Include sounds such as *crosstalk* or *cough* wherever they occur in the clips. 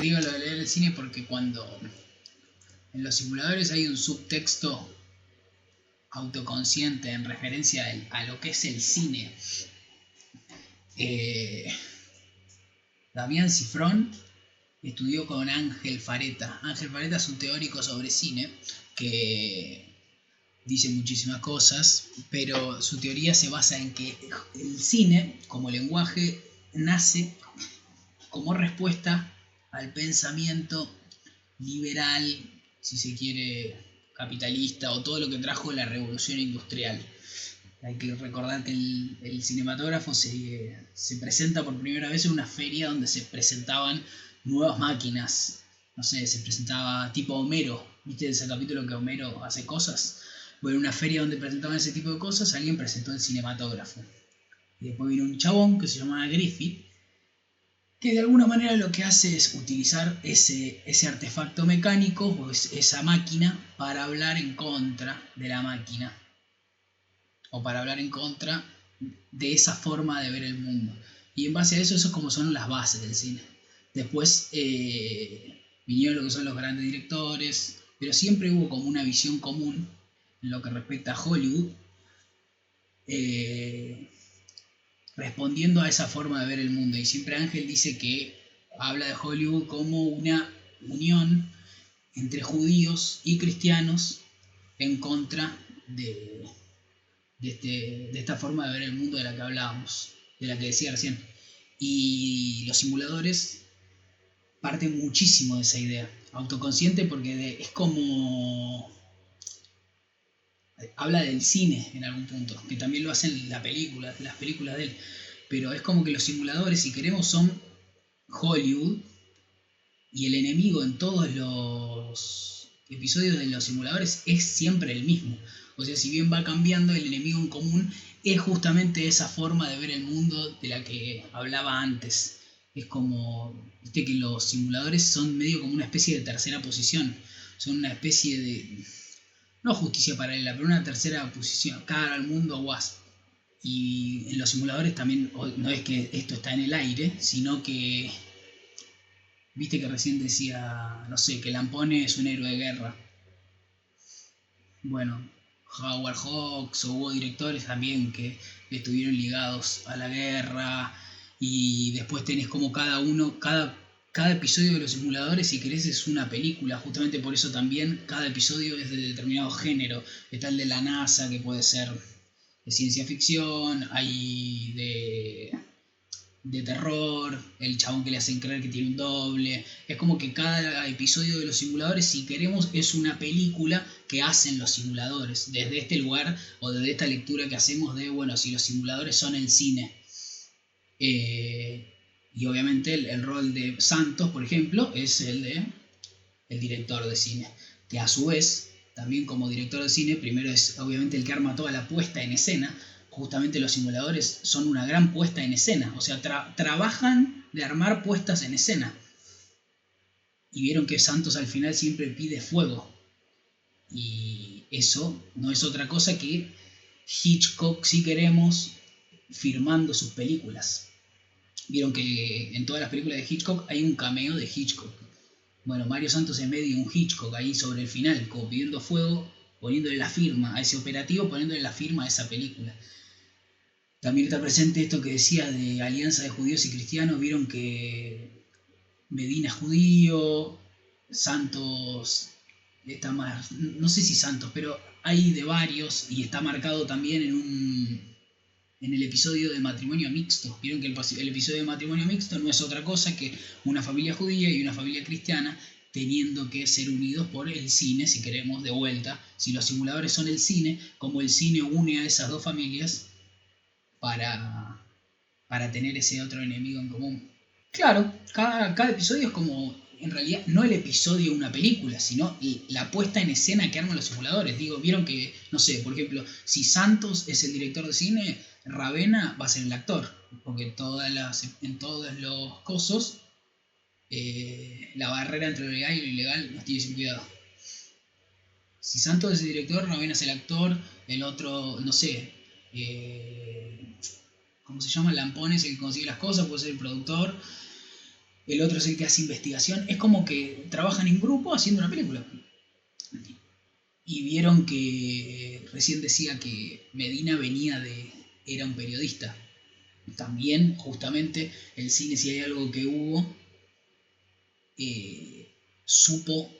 digo lo de leer el cine porque cuando en los simuladores hay un subtexto autoconsciente en referencia a lo que es el cine. Eh, Damián Cifrón estudió con Ángel Fareta. Ángel Fareta es un teórico sobre cine que dice muchísimas cosas, pero su teoría se basa en que el cine como lenguaje nace como respuesta al pensamiento liberal, si se quiere, capitalista o todo lo que trajo la revolución industrial. Hay que recordar que el, cinematógrafo se, se, presenta por primera vez en una feria donde se presentaban nuevas máquinas. No sé, se presentaba tipo Homero. ¿Viste ese capítulo que Homero hace cosas? Bueno, en una feria donde presentaban ese tipo de cosas, alguien presentó el cinematógrafo. Y después vino un chabón que se llamaba Griffith, que de alguna manera lo que hace es utilizar ese, ese artefacto mecánico, o esa máquina, para hablar en contra de la máquina. O para hablar en contra de esa forma de ver el mundo. Y en base a eso, eso es como son las bases del cine. Después eh, vinieron lo que son los grandes directores, pero siempre hubo como una visión común en lo que respecta a Hollywood, eh, respondiendo a esa forma de ver el mundo. Y siempre Ángel dice que habla de Hollywood como una unión entre judíos y cristianos en contra de, este, de, esta forma de ver el mundo de la que hablábamos, de la que decía recién. Y los simuladores parten muchísimo de esa idea, autoconsciente porque es como habla del cine en algún punto, que también lo hacen la película, las películas de él, pero es como que los simuladores, si queremos, son Hollywood y el enemigo en todos los episodios de los simuladores es siempre el mismo. O sea, si bien va cambiando, el enemigo en común es justamente esa forma de ver el mundo de la que hablaba antes. Es como, viste que los simuladores son medio como una especie de tercera posición. Son una especie de, no justicia paralela, pero una tercera posición, cara al mundo Wasp. Y en los simuladores también no es que esto está en el aire, sino que, viste que recién decía, no sé, que Lampone es un héroe de guerra. Bueno, Howard Hawks o hubo directores también que estuvieron ligados a la guerra y después tenés como cada uno, cada cada episodio de los simuladores, si querés, es una película. Justamente por eso también cada episodio es de determinado género. Está el de la NASA, que puede ser de ciencia ficción, hay de, de terror, el chabón que le hacen creer que tiene un doble. Es como que cada episodio de los simuladores, si queremos, es una película que hacen los simuladores. Desde este lugar o desde esta lectura que hacemos de, bueno, si los simuladores son el cine. Eh, y obviamente el, rol de Santos, por ejemplo, es el de el director de cine, que a su vez, también como director de cine, primero es obviamente el que arma toda la puesta en escena. Justamente los simuladores son una gran puesta en escena, o sea, trabajan de armar puestas en escena. Y vieron que Santos al final siempre pide fuego. Y eso no es otra cosa que Hitchcock, si queremos, firmando sus películas. Vieron que en todas las películas de Hitchcock hay un cameo de Hitchcock. Bueno, Mario Santos en medio un Hitchcock ahí sobre el final, como pidiendo fuego, poniéndole la firma a ese operativo, poniéndole la firma a esa película. También está presente esto que decía de alianza de judíos y cristianos. Vieron que Medina es judío, Santos está más, no sé si Santos, pero hay de varios y está marcado también en un en el episodio de matrimonio mixto. Vieron que el, episodio de matrimonio mixto no es otra cosa que una familia judía y una familia cristiana teniendo que ser unidos por el cine, si queremos, de vuelta. Si los simuladores son el cine, como el cine une a esas dos familias para, para tener ese otro enemigo en común. Claro, cada, episodio es como, en realidad, no el episodio de una película, sino la puesta en escena que arman los simuladores. Digo, vieron que, no sé, por ejemplo, si Santos es el director de cine, Ravena va a ser el actor, porque todas las, en todos los cosos eh, la barrera entre lo legal y lo ilegal nos tiene sin cuidado. Si Santos es el director, Ravena es el actor, el otro, no sé, eh, ¿cómo se llama? Lampón es el que consigue las cosas, puede ser el productor. el otro es el que hace investigación. Es como que trabajan en grupo haciendo una película. Y vieron que recién decía que Medina venía de. Era un periodista. También, justamente, el cine, si hay algo que hubo, eh, supo,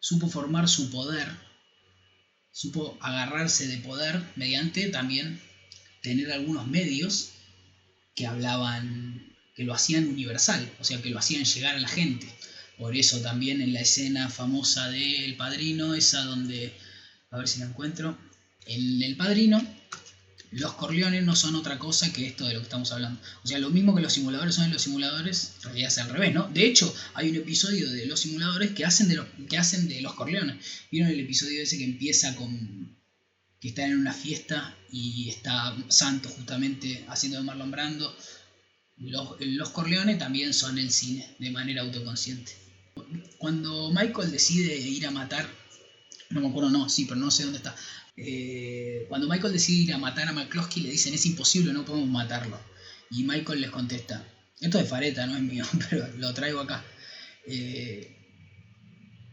supo formar su poder, supo agarrarse de poder mediante también tener algunos medios que hablaban que lo hacían universal, o sea, que lo hacían llegar a la gente. Por eso también en la escena famosa de El Padrino, esa donde, a ver si la encuentro, en El Padrino, los Corleones no son otra cosa que esto de lo que estamos hablando. O sea, lo mismo que los simuladores son los simuladores, en realidad es al revés, ¿no? De hecho, hay un episodio de los simuladores que hacen de, los, que hacen de los Corleones. ¿Vieron el episodio ese que empieza con que está en una fiesta y está Santo justamente haciendo de Marlon Brando los, los Corleone también son el cine de manera autoconsciente. Cuando Michael decide ir a matar, no me acuerdo, no, sí, pero no sé dónde está. Eh, cuando Michael decide ir a matar a McCloskey, le dicen es imposible, no podemos matarlo. Y Michael les contesta, esto es Fareta, no es mío, *laughs* pero lo traigo acá. Eh,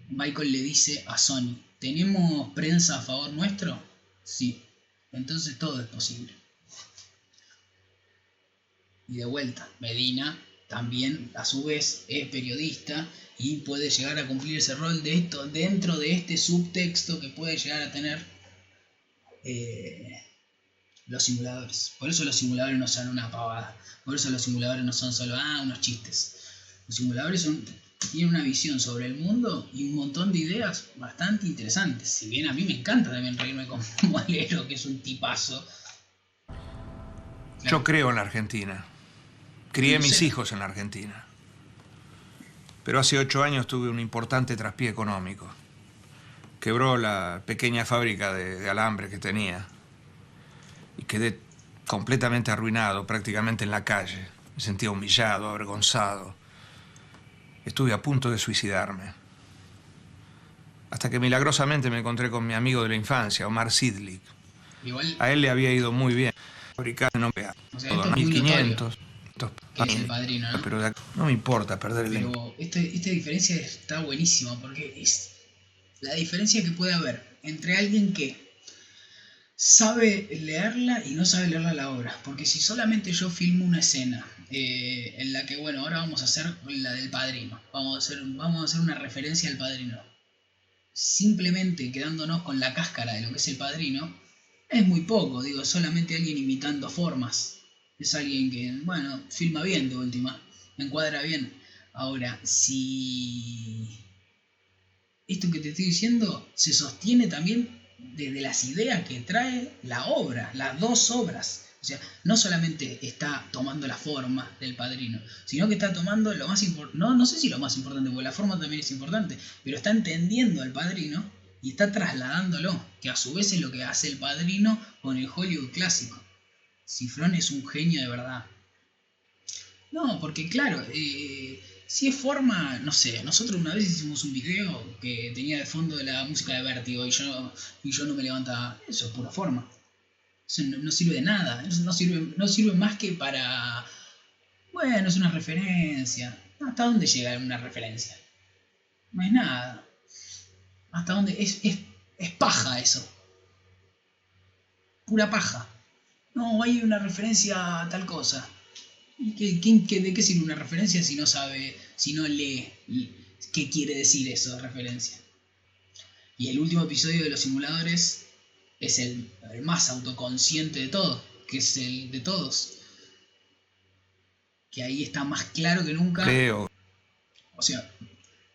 Michael le dice a Sony, ¿tenemos prensa a favor nuestro? Sí, entonces todo es posible. Y de vuelta, Medina también a su vez es periodista y puede llegar a cumplir ese rol de esto dentro de este subtexto que puede llegar a tener eh, los simuladores. Por eso los simuladores no son una pavada. Por eso los simuladores no son solo ah, unos chistes. Los simuladores son, tienen una visión sobre el mundo y un montón de ideas bastante interesantes. Si bien a mí me encanta también reírme con *laughs* Molero, que es un tipazo. Yo creo en la Argentina. Crié mis hijos en la Argentina. Pero hace ocho años tuve un importante traspié económico. Quebró la pequeña fábrica de, alambre que tenía. Y quedé completamente arruinado, prácticamente en la calle. Me sentía humillado, avergonzado. Estuve a punto de suicidarme. Hasta que milagrosamente me encontré con mi amigo de la infancia, Omar Sidlik. A él le había ido muy bien. Fabricar no o sea, 1500 que es el padrino, ¿no? Pero no me importa perder el Pero esta, esta diferencia está buenísima porque es la diferencia que puede haber entre alguien que sabe leerla y no sabe leerla la obra. Porque si solamente yo filmo una escena eh, en la que, bueno, ahora vamos a hacer la del padrino, vamos a hacer, vamos a hacer una referencia al padrino, simplemente quedándonos con la cáscara de lo que es el padrino, es muy poco, digo, solamente alguien imitando formas es alguien que, bueno, filma bien de última, encuadra bien. Ahora, si esto que te estoy diciendo se sostiene también desde las ideas que trae la obra, las dos obras. O sea, no solamente está tomando la forma del padrino, sino que está tomando lo más importante, no, no sé si lo más importante, porque la forma también es importante, pero está entendiendo al padrino y está trasladándolo, que a su vez es lo que hace el padrino con el Hollywood clásico. Cifrón es un genio de verdad. No, porque claro, eh, si es forma, no sé, nosotros una vez hicimos un video que tenía de fondo la música de Vértigo y yo, y yo no me levantaba. Eso es pura forma. Eso no, sirve de nada. Eso no sirve, no sirve más que para. Bueno, es una referencia. ¿Hasta dónde llega una referencia? No es nada. ¿Hasta dónde? Es, es, es paja eso. Pura paja. No, hay una referencia a tal cosa. ¿Qué, qué, de qué sirve una referencia si no sabe, si no lee qué quiere decir eso de referencia? Y el último episodio de los simuladores es el, más autoconsciente de todo, que es el de todos. Que ahí está más claro que nunca. Creo. O sea,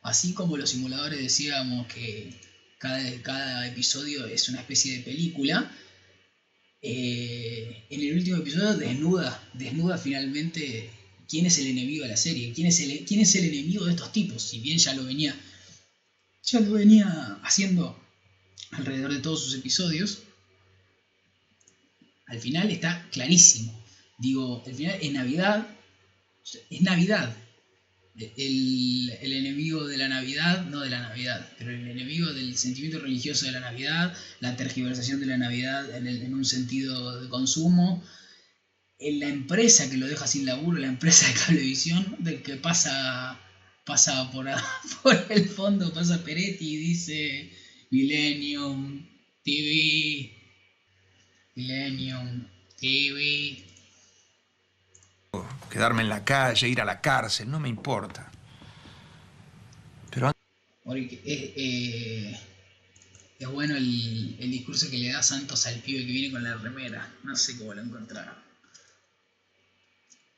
así como los simuladores decíamos que cada, cada episodio es una especie de película, eh, en el último episodio desnuda, desnuda finalmente quién es el enemigo de la serie, quién es el, quién es el enemigo de estos tipos, si bien ya lo venía, ya lo venía haciendo alrededor de todos sus episodios, al final está clarísimo. Digo, al final es Navidad, es Navidad, el, enemigo de la Navidad, no de la Navidad, pero el enemigo del sentimiento religioso de la Navidad, la tergiversación de la Navidad en, un sentido de consumo, en la empresa que lo deja sin laburo, la empresa de cablevisión, del que pasa, pasa por, *laughs* por el fondo, pasa Peretti y dice Millennium TV, Millennium TV. Quedarme en la calle, ir a la cárcel, no me importa. Pero es, eh, es bueno el, el, discurso que le da Santos al pibe que viene con la remera. No sé cómo lo encontraron.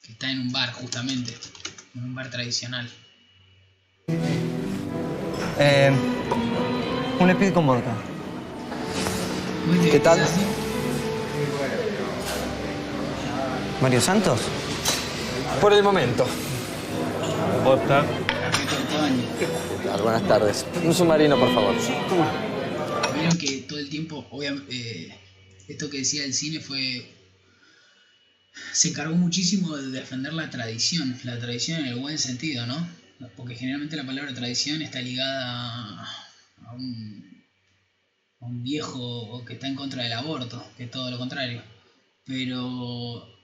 Que está en un bar, justamente. En un bar tradicional. Eh, un speed con vodka. ¿Qué tal? ¿Mario Santos? Por el momento. Vodka. Buenas tardes. Un submarino, por favor. Vieron que todo el tiempo, obviamente, eh, esto que decía el cine fue. Se encargó muchísimo de defender la tradición, la tradición en el buen sentido, ¿no? Porque generalmente la palabra tradición está ligada a un, a un viejo que está en contra del aborto, que es todo lo contrario. Pero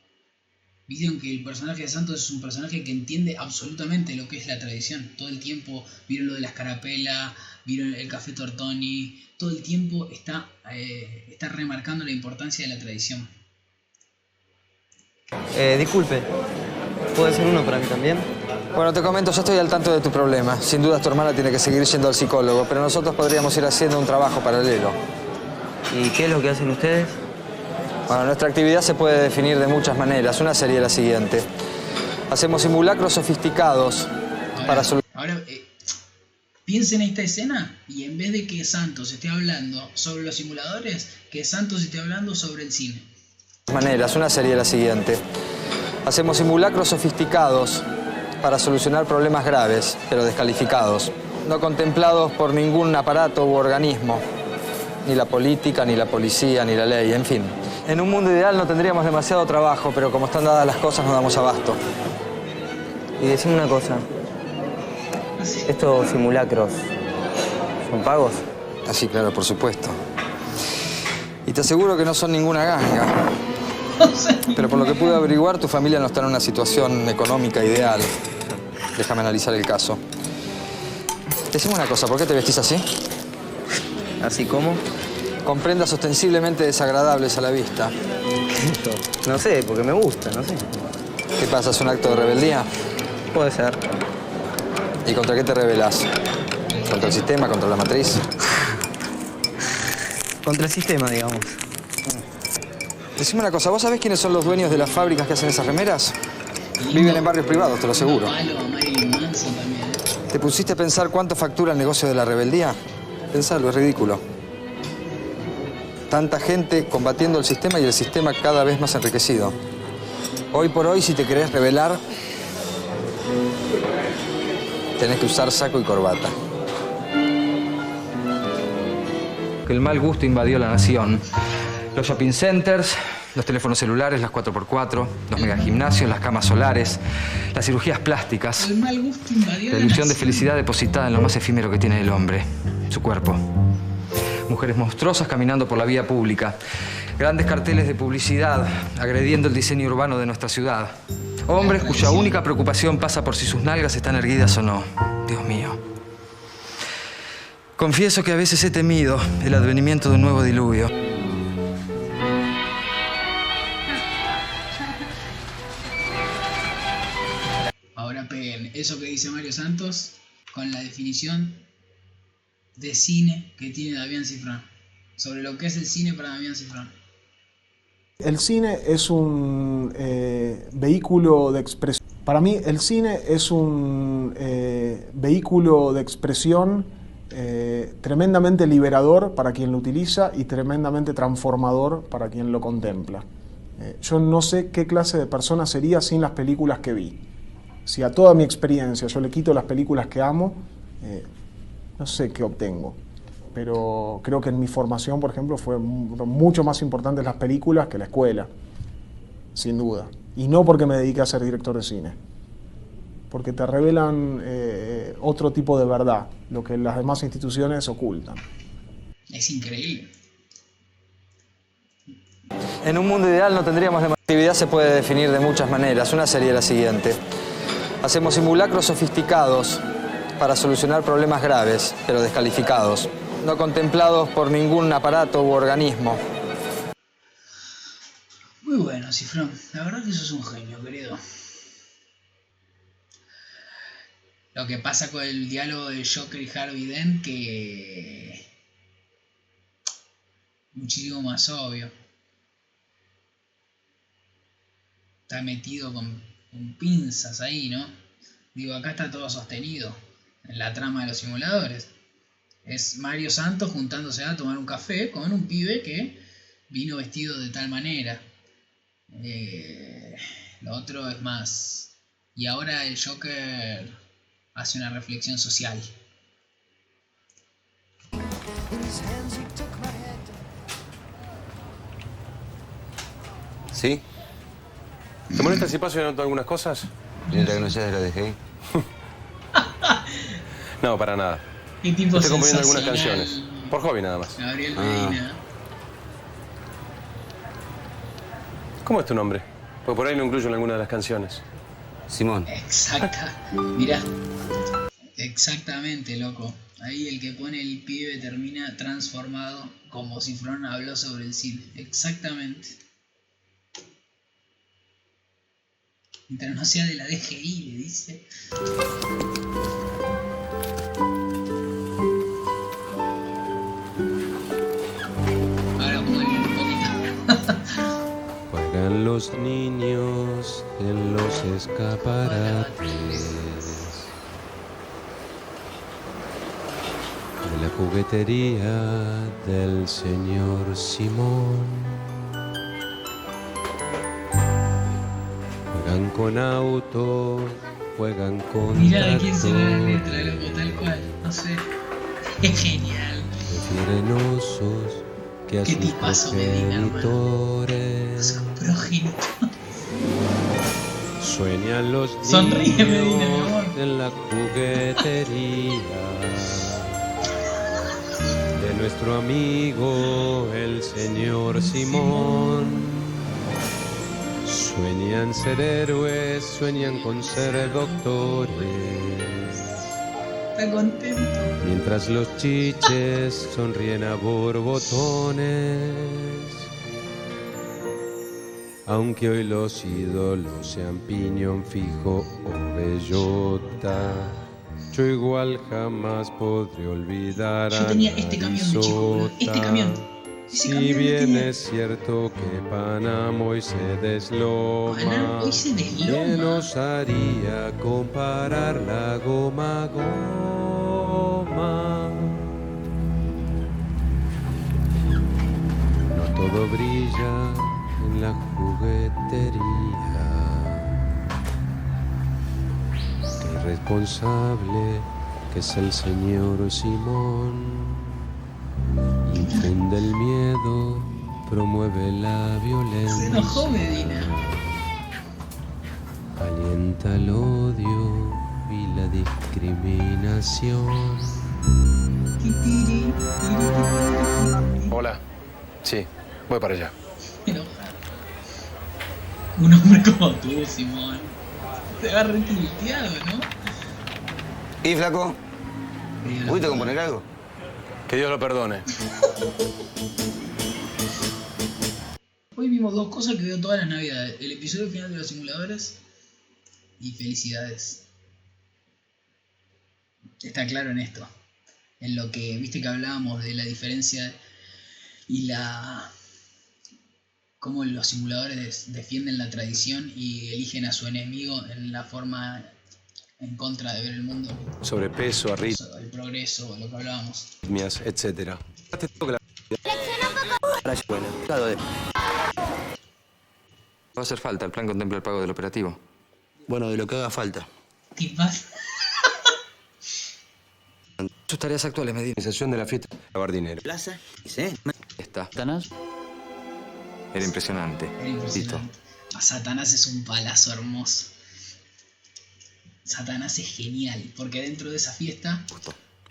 Vieron que el personaje de Santos es un personaje que entiende absolutamente lo que es la tradición. Todo el tiempo vieron lo de la escarapela, vieron el café Tortoni, todo el tiempo está, eh, está remarcando la importancia de la tradición. Eh, disculpe, ¿puede ser uno para mí también? Bueno, te comento, ya estoy al tanto de tu problema. Sin duda tu hermana tiene que seguir yendo al psicólogo, pero nosotros podríamos ir haciendo un trabajo paralelo. ¿Y qué es lo que hacen ustedes? Bueno, nuestra actividad se puede definir de muchas maneras. Una sería la siguiente. Hacemos simulacros sofisticados para solucionar... Ahora, eh, piensen en esta escena y en vez de que Santos esté hablando sobre los simuladores, que Santos esté hablando sobre el cine. Maneras, una sería la siguiente. Hacemos simulacros sofisticados para solucionar problemas graves, pero descalificados, no contemplados por ningún aparato u organismo, ni la política, ni la policía, ni la ley, en fin. En un mundo ideal no tendríamos demasiado trabajo, pero como están dadas las cosas nos damos abasto. Y decime una cosa. ¿Estos simulacros son pagos? Así, claro, por supuesto. Y te aseguro que no son ninguna ganga. Pero por lo que pude averiguar, tu familia no está en una situación económica ideal. Déjame analizar el caso. Decime una cosa, ¿por qué te vestís así? ¿Así como? Con prendas ostensiblemente desagradables a la vista. *laughs* No sé, porque me gusta, no sé. ¿Qué pasa? ¿Es un acto de rebeldía? Puede ser. ¿Y contra qué te rebelas? ¿Contra el sistema? ¿Contra la matriz? *laughs* Contra el sistema, digamos. Decime una cosa, ¿vos sabés quiénes son los dueños de las fábricas que hacen esas remeras? Viven en barrios privados, te lo aseguro. ¿Te pusiste a pensar cuánto factura el negocio de la rebeldía? Pensalo, es ridículo tanta gente combatiendo el sistema y el sistema cada vez más enriquecido. Hoy por hoy, si te querés rebelar, tenés que usar saco y corbata. El mal gusto invadió la nación. Los shopping centers, los teléfonos celulares, las 4x4, los megagimnasios, las camas solares, las cirugías plásticas. El mal gusto invadió la ilusión de felicidad depositada en lo más efímero que tiene el hombre, su cuerpo mujeres monstruosas caminando por la vía pública, grandes carteles de publicidad agrediendo el diseño urbano de nuestra ciudad, hombres cuya única preocupación pasa por si sus nalgas están erguidas o no. Dios mío. Confieso que a veces he temido el advenimiento de un nuevo diluvio. Ahora peguen eso que dice Mario Santos con la definición de cine que tiene Damián Cifrán, sobre lo que es el cine para Damián Cifrán. El cine es un eh, vehículo de expresión. Para mí el cine es un eh, vehículo de expresión eh, tremendamente liberador para quien lo utiliza y tremendamente transformador para quien lo contempla. yo no sé qué clase de persona sería sin las películas que vi. Si a toda mi experiencia yo le quito las películas que amo, no sé qué obtengo. Pero creo que en mi formación, por ejemplo, fue mucho más importante las películas que la escuela, sin duda. Y no porque me dedique a ser director de cine, porque te revelan eh, otro tipo de verdad, lo que las demás instituciones ocultan. Es increíble. En un mundo ideal no tendríamos La actividad se puede definir de muchas maneras. Una sería la siguiente. Hacemos simulacros sofisticados para solucionar problemas graves, pero descalificados, no contemplados por ningún aparato u organismo. Muy bueno, Cifrón. La verdad que sos un genio, querido. Lo que pasa con el diálogo de Joker y Harvey Dent que muchísimo más obvio. Está metido con, con pinzas ahí, ¿no? Digo, acá está todo sostenido en la trama de los simuladores. Es Mario Santos juntándose a tomar un café con un pibe que vino vestido de tal manera. Eh, lo otro es más. Y ahora el Joker hace una reflexión social. ¿Sí? ¿Te molesta si paso y anoto algunas cosas? Mientras que no seas de la DGI. *laughs* No, para nada. ¿Qué tipo Estoy componiendo algunas canciones. Por hobby nada más. Gabriel Ah. Medina. ¿Cómo es tu nombre? Porque por ahí lo incluyo en alguna de las canciones. Simón. Exacta. Mirá. Exactamente, loco. Ahí el que pone el pibe termina transformado como si Fron habló sobre el cine. Exactamente. Mientras no sea de la DGI, le dice. Los niños en los escaparates de la juguetería del señor Simón. Juegan con autos, juegan con Mirá de quién será la letra, loco, tal cual. No sé. *laughs* Es genial. prefieren osos que a Qué sus Medina, progenitores. Su progenitor. *laughs* Sueñan los Sonríe, Medina, niños amor. en la juguetería de nuestro amigo el señor Simón. Sueñan ser héroes, sueñan con ser doctores, Está contento. Mientras los chiches sonríen a borbotones. Aunque hoy los ídolos sean piñón fijo o bellota, yo igual jamás podré olvidar Yo a tenía la este camión de chico. Este bisota. camión. Ese Si camión bien tenía. es cierto que Panamá hoy se Panam desloma, hoy se ¿quién desloma. osaría comparar la goma a No todo brilla en la juguetería. Qué irresponsable que es el señor Simón. Infunde el miedo, promueve la Se violencia, enojó Medina. alienta el odio y la discriminación. Hola. Sí, voy para allá. Un hombre como tú, Simón. Te va retilteado, ¿no? ¿Y flaco? ¿Pudiste componer algo? Que Dios lo perdone. *laughs* Hoy vimos dos cosas que veo todas las navidades. El episodio final de los simuladores y felicidades. Está claro en esto. En lo que, viste que hablábamos de la diferencia y la... cómo los simuladores defienden la tradición y eligen a su enemigo en la forma en contra de ver el mundo, Sobrepeso, el progreso, lo que hablábamos. arritmias, etc. Va a hacer falta, el plan contempla el pago del operativo. Bueno, de lo que haga falta. ¿Qué pasa? Sus tareas actuales, Medina. Organización de la fiesta de Bardinero. Plaza, ¿sí? Está. Era impresionante. Era Listo. impresionante. A Satanás es un palazo hermoso. Satanás es genial, porque dentro de esa fiesta,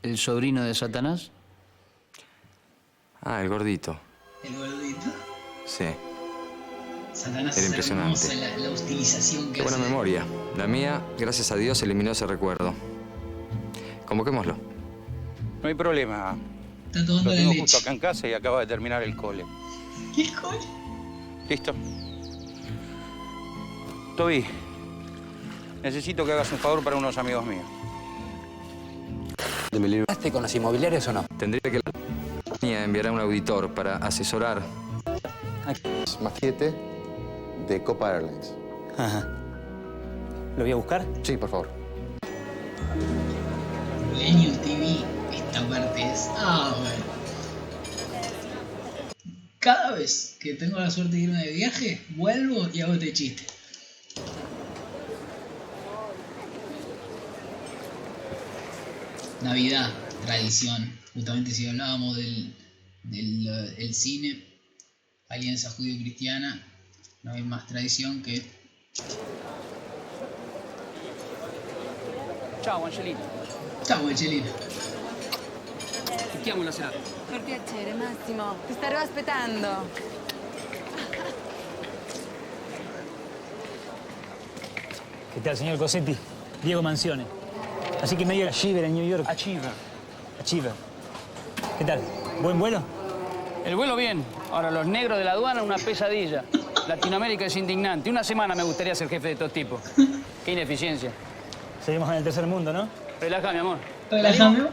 ¿El sobrino de Satanás? Ah, el gordito. el gordito, Sí. Satanás Era es impresionante. hermosa la, la utilización que Qué buena hace. memoria. La mía, gracias a Dios, eliminó ese recuerdo. Convoquémoslo. No hay problema. Está tomando Lo la tengo leche. justo acá en casa y acaba de terminar el cole. ¿Qué coño? ¿Listo? Toby, necesito que hagas un favor para unos amigos míos. ¿Hablaste con los inmobiliarios o no? Tendría que la compañía enviará un auditor para asesorar. Más 7 de Copa Airlines. Ajá. ¿Lo voy a buscar? Sí, por favor. TV, esta parte es. Ah, bueno. Cada vez que tengo la suerte de irme de viaje, vuelvo y hago este chiste. Navidad, tradición. Justamente si hablábamos del, del el cine, alianza judío-cristiana, no hay más tradición que Ciao, Angelina. Ciao, Angelina. Chiamo la sera. Per piacere, Massimo, ti starò aspettando. ¿Qué tal, señor Cosetti? Diego Mansione. Así que medio Achiever en New York. Achiever. Achiever. ¿Qué tal? ¿Buen vuelo? El vuelo bien. Ahora, los negros de la aduana, una pesadilla. Latinoamérica es indignante. Una semana me gustaría ser jefe de estos tipos. Qué ineficiencia. Seguimos en el tercer mundo, ¿no? Relaja, mi amor. Relajame.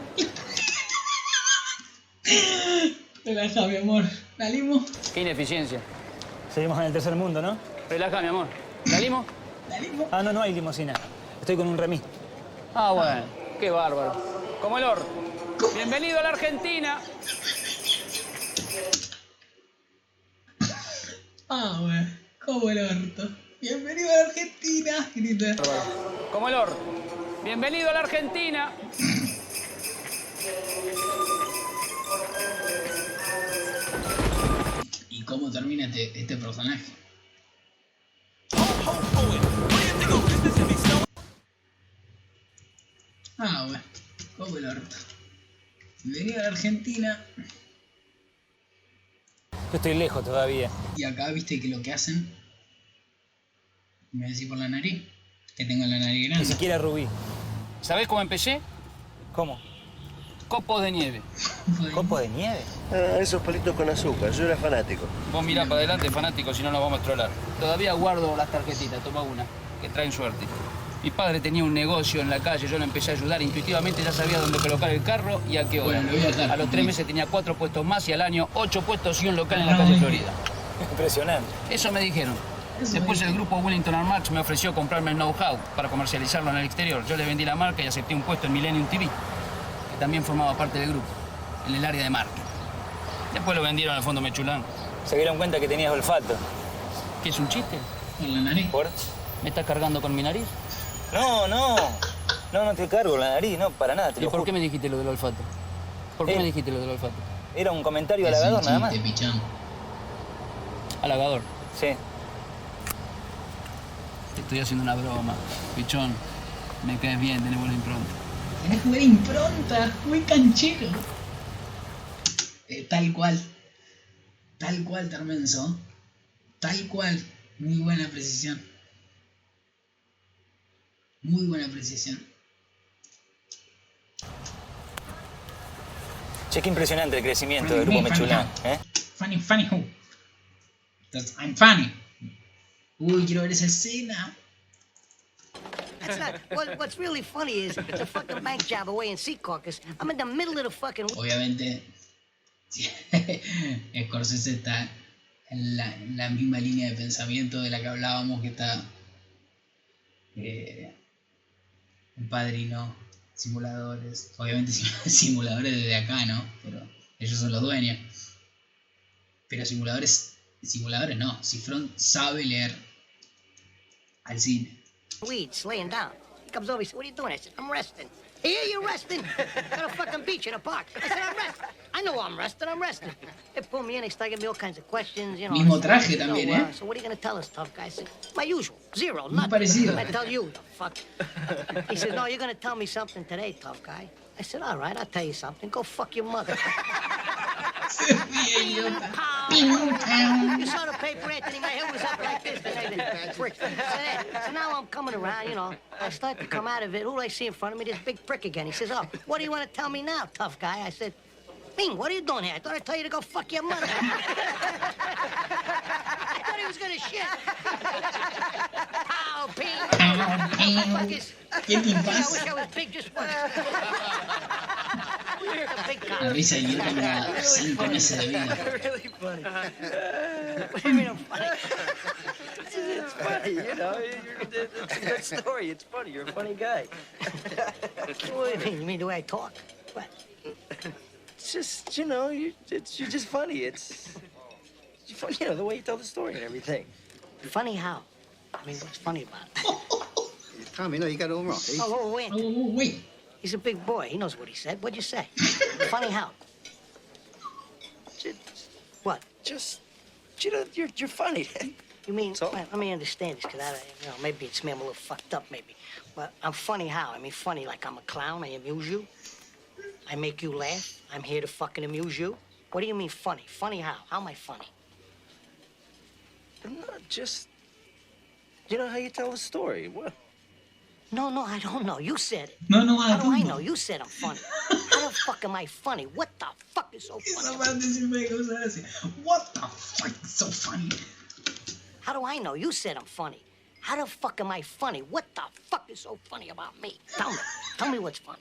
Relaja, mi amor. ¿La limo? Qué ineficiencia. Seguimos en el tercer mundo, ¿no? Relaja, mi amor. ¿La limo? ¿La limo? Ah, no, no hay limusina. Estoy con un remis. Ah, bueno. Qué bárbaro. Como el orto. Bienvenido a la Argentina. Ah, bueno. Como el orto. Bienvenido a la Argentina. Grita. Como el orto. Bienvenido a la Argentina. Cómo termina este, este personaje? Ah, bueno. Como el orto. Bienvenido a la Argentina. Yo estoy lejos todavía. Y acá viste que lo que hacen. Me decís por la nariz. Que tengo la nariz Ni grande. siquiera Rubí. ¿Sabés cómo empecé? ¿Cómo? Copos de nieve. ¿Copo de nieve? Ah, esos palitos con azúcar, yo era fanático. Vos mirá para adelante, fanático, si no nos vamos a trolar. Todavía guardo las tarjetitas, toma una, que traen suerte. Mi padre tenía un negocio en la calle, yo lo empecé a ayudar, intuitivamente ya sabía dónde colocar el carro y a qué hora. Bueno, lo voy a los tres meses tenía cuatro puestos más y al año ocho puestos y un local en la calle. Florida. Impresionante. Eso me dijeron. Después el grupo Wellington Armax me ofreció comprarme el know-how para comercializarlo en el exterior. Yo le vendí la marca y acepté un puesto en Millennium TV, también formaba parte del grupo, en el área de marketing. Después lo vendieron al fondo Mechulán. Se dieron cuenta que tenías olfato. ¿Qué es un chiste? Por la nariz. ¿Por? ¿Me estás cargando con mi nariz? No, no. No, no te cargo la nariz, no, para nada. Te ¿Y lo por juro. qué me dijiste lo del olfato? ¿Por qué Eh. me dijiste lo del olfato? Era un comentario Es un halagador nada más. chiste, pichón. Halagador. Sí. Te estoy haciendo una broma. Pichón, me caes bien, tenés buena impronta. Tenés buena impronta, muy canchero. Eh, tal cual. Tal cual, Termenso. Tal cual. Muy buena precisión. Muy buena precisión. Che, qué impresionante el crecimiento del grupo Mechulán. funny. ¿eh? Funny, funny who? I'm funny. Uy, quiero ver esa escena. That's not. What, what's really funny is the fucking bank job away in Secaucus. I'm in the middle of the fucking. Obviamente, *laughs* Scorsese está en la, misma línea de pensamiento de la que hablábamos, que está eh, un padrino, simuladores, obviamente sim- *laughs* simuladores desde acá, ¿no? Pero ellos son los dueños. Pero simuladores, simuladores no, Cifrón sabe leer al cine. Weeds laying down. He comes over, he says, What are you doing? I said, I'm resting. Here you're resting? At a fucking beach in a park. I said, I'm resting. I know I'm resting, I'm resting. They pull me in, they start giving me all kinds of questions, you know. Mismo said, traje so, también, uh, ¿eh? So what are you gonna tell us, tough guy? I said, my usual, zero, nothing. parecido. I tell you, the fuck. He said, no, you're gonna tell me something today, tough guy. I said, all right, I'll tell you something. Go fuck your mother. *laughs* You saw the paper, Anthony. My head was up like this. prick. So, so now I'm coming around, you know. I start to come out of it. Who do I see in front of me? This big prick again. He says, "Oh, what do you want to tell me now, tough guy?" I said. Bing, what are you doing here? I thought I'd tell you to go fuck your mother. *laughs* I thought he was gonna shit. Pow, Bing. Fuck is- ¿Qué te I wish I was big just once. *laughs* A big guy. La risa de Guido tenía 5 meses de vida. really funny. what do you mean I'm funny? It's funny, you know. You're, it's a good story. It's funny. You're a funny guy. what do you mean? You mean the way I talk? What? It's just, you know, you, it's, you're just funny. It's, it's funny, you know, the way you tell the story and everything. Funny how? I mean, what's funny about it? Tommy, no, you got it all wrong. Oh, oh, wait. Oh, oh wait. He's a big boy. He knows what he said. What'd you say? *laughs* funny how? What? Just, you know, you're, you're funny. *laughs* You mean, well, let me understand this, because I, you know, maybe it's me, I'm a little fucked up, maybe. But I'm funny how? I mean, funny like I'm a clown, I amuse you. I make you laugh. I'm here to fucking amuse you. What do you mean funny? Funny how? How am I funny? No, just, you know how you tell a story. What? No, no, I don't know. You said it. No, no, How I do I don't know? You said I'm funny. *laughs* How the fuck am I funny? What the fuck is so funny? Esa parte siempre hay cosas así. What the fuck is so funny? How do I know? You said I'm funny. How the fuck am I funny? What the fuck is so funny about me? Tell me. Tell me what's funny.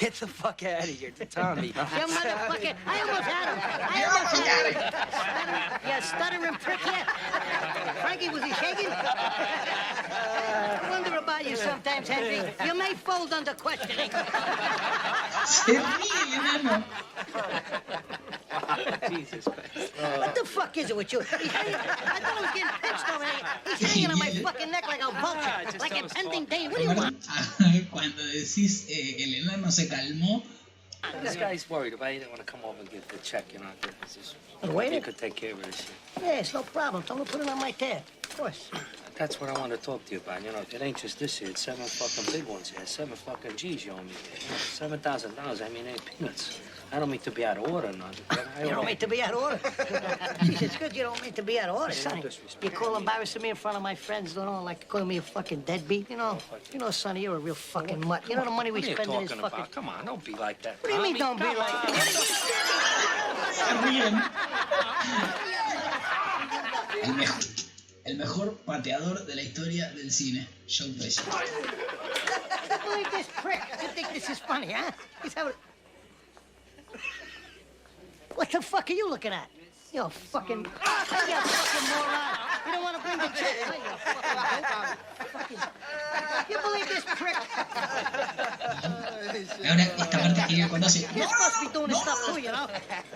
Get the fuck out of here, Tommy. *laughs* You motherfucker. I almost had him. I almost had him. *laughs* Stutter, you stuttering prick here. Frankie, was he shaking? I wonder about you sometimes, Henry. You may fold under questioning. Se ríe, enano. *laughs* Jesus Christ. What the fuck is it with you? He's hanging, I thought I was getting pinched over here. He's hanging on my fucking neck like a vulture, like a pending Dane. What do you want? *laughs* Cuando decís eh, el enano se calmó, This guy's worried about you. He didn't want to come over and get the check, you know. It's just, The waiter? You could take care of this shit. Yeah, it's no problem. Tell him to put it on my tab. Of course. That's what I want to talk to you about. You know, it ain't just this here. It's seven fucking big ones here. Seven fucking G's you owe me. You know, Seven thousand dollars. I mean, ain't peanuts. I don't mean to be out of order, or nothing. but I *laughs* You don't mean to be out of order. Jeez, *laughs* it's good you don't mean to be out of order, Hey, no Sonny. disrespect. You call embarrassing me in front of my friends, don't know, like calling me a fucking deadbeat, you know? You know, Sonny, you're a real fucking mutt. You know the money we What are spend in this talking fucking... about? Come on, don't be like that. What do you mean, don't be like se ríen. El mejor, el mejor pateador de la historia del cine, Joe Pesci. Look at this prick. You think this is funny, huh? He's having... What the fuck are you looking at? You fucking... *laughs* You fucking moron. You don't want to bring the check. You fucking... dope. fucking... You believe this prick? Ahora, esta parte que cuando hace. You're supposed to be doing this stuff too, you know?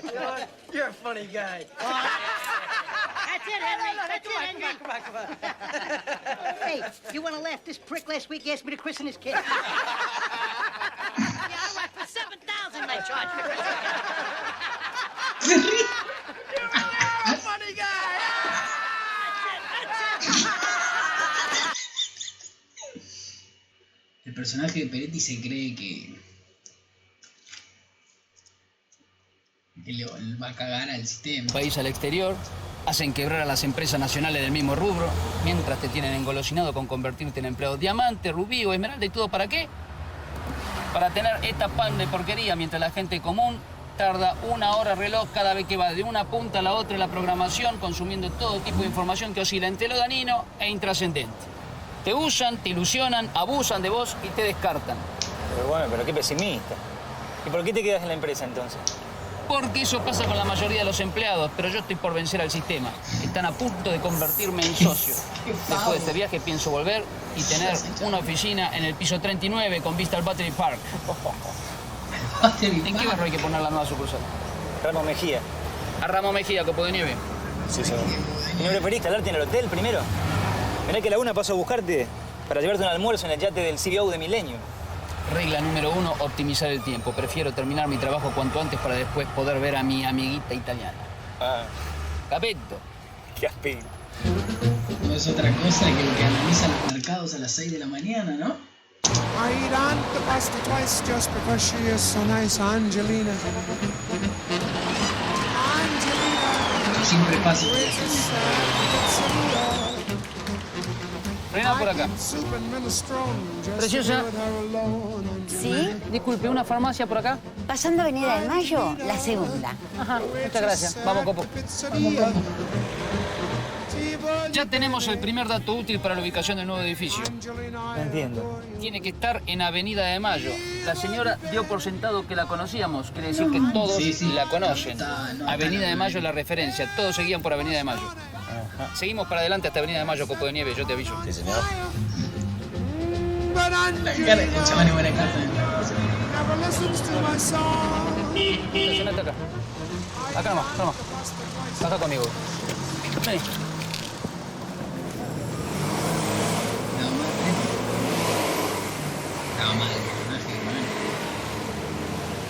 You're, you're a funny guy. That's it, Henry. That's it, Henry. Come on, come on, come on. Hey, you want to laugh? This prick last week asked me to christen his kid. *laughs* yeah, I went for 7000 I charged personaje de Peretti se cree que. que le va a cagar al sistema. país al exterior, hacen quebrar a las empresas nacionales del mismo rubro, mientras te tienen engolosinado con convertirte en empleado diamante, rubí o esmeralda y todo para qué? Para tener esta pan de porquería, mientras la gente común tarda una hora reloj cada vez que va de una punta a la otra en la programación, consumiendo todo tipo de información que oscila entre lo danino e intrascendente. Te usan, te ilusionan, abusan de vos y te descartan. Pero bueno, pero qué pesimista. ¿Y por qué te quedas en la empresa entonces? Porque eso pasa con la mayoría de los empleados, pero yo estoy por vencer al sistema. Están a punto de convertirme en socio. Después de este viaje pienso volver y tener una oficina en el piso 39 con vista al Battery Park. ¿En qué barrio hay que poner la nueva sucursal? Ramos Mejía. A Ramos Mejía, Copo de Nieve. Sí, señor. ¿Y no preferís instalarte en el hotel primero? Mirá que la una paso a buscarte para llevarte un almuerzo en el yate del CBO de Milenio. Regla número uno, optimizar el tiempo. Prefiero terminar mi trabajo cuanto antes para después poder ver a mi amiguita italiana. Ah, Capetto. qué aspecto. No es otra cosa que el que analiza los mercados a las 6 de la mañana, ¿no? I eat Aunt the pasta twice just because she is so nice, Angelina. Siempre pasa. Frena por acá. Preciosa. ¿Sí? Disculpe, ¿una farmacia por acá? Pasando Avenida del Mayo, la segunda. Ajá, muchas gracias. Vamos, Copo. Ya tenemos el primer dato útil para la ubicación del nuevo edificio. entiendo. Tiene que estar en Avenida de Mayo. La señora dio por sentado que la conocíamos, quiere decir que todos Sí, sí. la conocen. Avenida de Mayo es la referencia, todos seguían por Avenida de Mayo. Seguimos para adelante hasta Avenida de Mayo, Copo de Nieve, yo te aviso. Sí, señor. Estacionate acá. Acá nomás, acá nomás. Acá conmigo. Vení.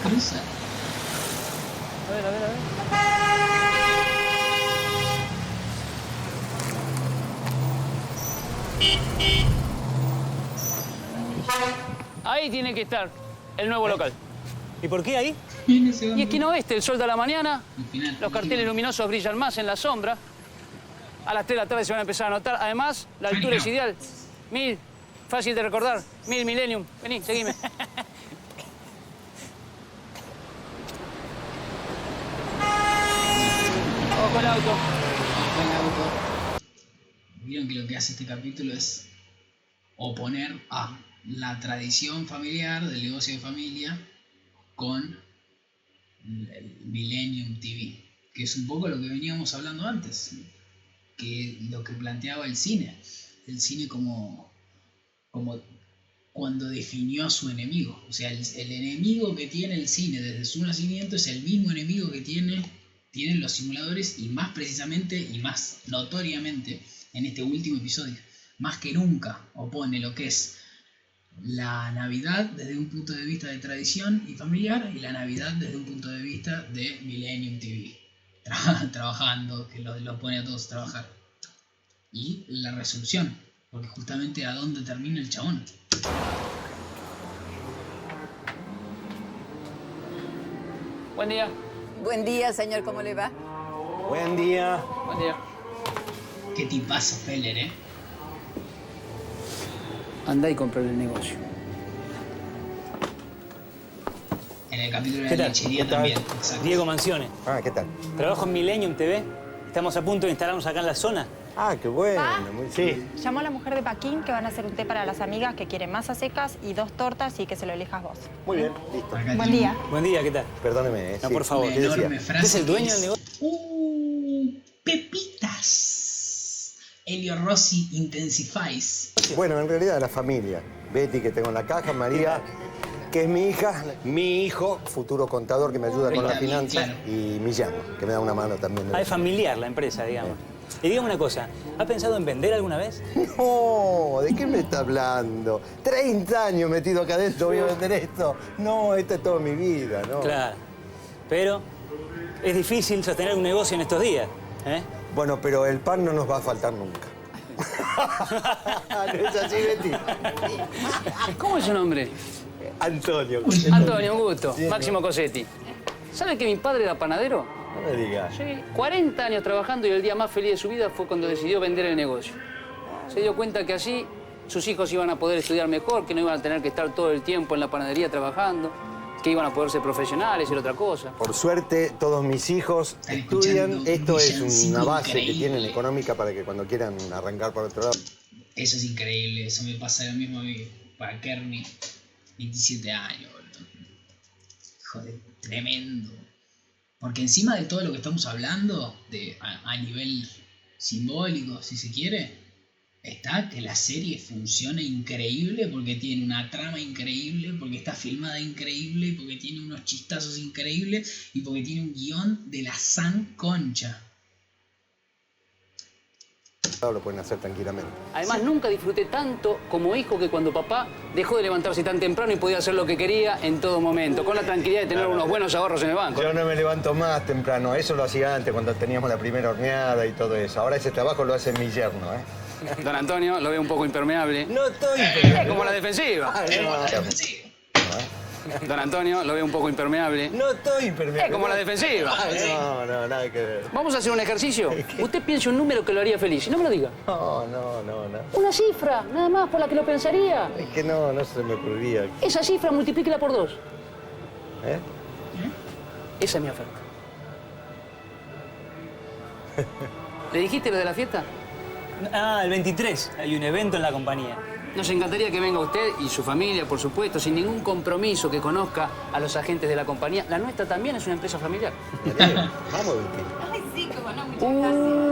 Cruza. A ver, a ver, a ver. Ahí tiene que estar el nuevo local. ¿Y por qué ahí? Y esquina oeste, el sol de la mañana, los carteles luminosos brillan más en la sombra. A las 3 de la tarde se van a empezar a notar. Además, la altura es ideal. Mil, fácil de recordar. Mil Millennium. Vení, seguime. *laughs* Ojo el auto. Vieron que lo que hace este capítulo es oponer a la tradición familiar del negocio de familia con el Millennium TV, que es un poco lo que veníamos hablando antes, que lo que planteaba el cine, el cine como, como cuando definió a su enemigo, o sea, el, el enemigo que tiene el cine desde su nacimiento es el mismo enemigo que tiene, tienen los simuladores y más precisamente y más notoriamente en este último episodio, más que nunca opone lo que es la Navidad desde un punto de vista de tradición y familiar y la Navidad desde un punto de vista de Millennium TV. Tra- *laughs* trabajando, que los lo pone a todos a trabajar. Y la resolución, porque justamente a dónde termina el chabón. Buen día. Buen día, señor, ¿cómo le va? Buen día. Buen día. Qué tipazo Feller, ¿eh? Andá y comprar el negocio. En el capítulo de ¿Qué la lechería también. Exacto. Diego Mansione. Ah, ¿qué tal? Trabajo en Millennium TV. Estamos a punto de instalarnos acá en la zona. Ah, qué bueno. ¿Pa? Muy sí. Llamó a la mujer de Paquín que van a hacer un té para las amigas que quieren masas secas y dos tortas y que se lo elijas vos. Muy bien, listo. Buen día. Buen día, ¿qué tal? Perdóneme, ¿eh? No, sí. por favor. Una ¿Qué decía? enorme frase. ¿Usted es el dueño es, del negocio? Uh, pepitas. Elio Rossi Intensifies. Bueno, en realidad la familia. Betty, que tengo en la caja, María, que es mi hija, mi hijo, futuro contador que me ayuda con las finanzas, claro. y Millán, que me da una mano también. Ah, es familiar la empresa, digamos. Y dígame una cosa, ¿ha pensado en vender alguna vez? *laughs* No, ¿de qué me está hablando? 30 años metido acá adentro, voy a vender esto. No, esta es toda mi vida, ¿no? Claro. Pero es difícil sostener un negocio en estos días. ¿eh? Bueno, pero el pan no nos va a faltar nunca. ¿No *laughs* es así, Betty? ¿Cómo es su nombre? Antonio. Antonio, un gusto. Máximo Cosetti. ¿Sabe que mi padre era panadero? No me digas. Sí. 40 años trabajando y el día más feliz de su vida fue cuando decidió vender el negocio. Se dio cuenta que así sus hijos iban a poder estudiar mejor, que no iban a tener que estar todo el tiempo en la panadería trabajando, que iban a poder ser profesionales, hacer otra cosa. Por suerte, todos mis hijos estudian. Esto es una base que tienen económica para que cuando quieran arrancar por otro lado. Eso es increíble, eso me pasa lo mismo a mí. Para Kearney, 27 años, boludo. Joder, tremendo. Porque encima de todo lo que estamos hablando, de, a, a nivel simbólico, si se quiere, está que la serie funciona increíble porque tiene una trama increíble, porque está filmada increíble, porque tiene unos chistazos increíbles y porque tiene un guion de la san concha. Lo pueden hacer tranquilamente. Además, nunca disfruté tanto como hijo que cuando papá dejó de levantarse tan temprano y podía hacer lo que quería en todo momento, con la tranquilidad de tener unos buenos ahorros en el banco. Yo no me levanto más temprano. Eso lo hacía antes, cuando teníamos la primera horneada y todo eso. Ahora ese trabajo lo hace mi yerno, ¿eh? Don Antonio lo veo un poco impermeable. No estoy impermeable. Como la defensiva. No. Don Antonio lo veo un poco impermeable. No estoy impermeable. Es como la defensiva. Ay, no, no, nada que ver. Vamos a hacer un ejercicio. *laughs* Usted piense un número que lo haría feliz no me lo diga. No, no, no, no. Una cifra, nada más por la que lo pensaría. Es que no, no se me ocurría. Esa cifra multiplíquela por dos. ¿Eh? Esa es mi oferta. ¿Le dijiste lo de la fiesta? Ah, el 23. Hay un evento en la compañía. Nos encantaría que venga usted y su familia, por supuesto, sin ningún compromiso, que conozca a los agentes de la compañía. La nuestra también es una empresa familiar. Vamos. Ay, sí, cómo no, muchas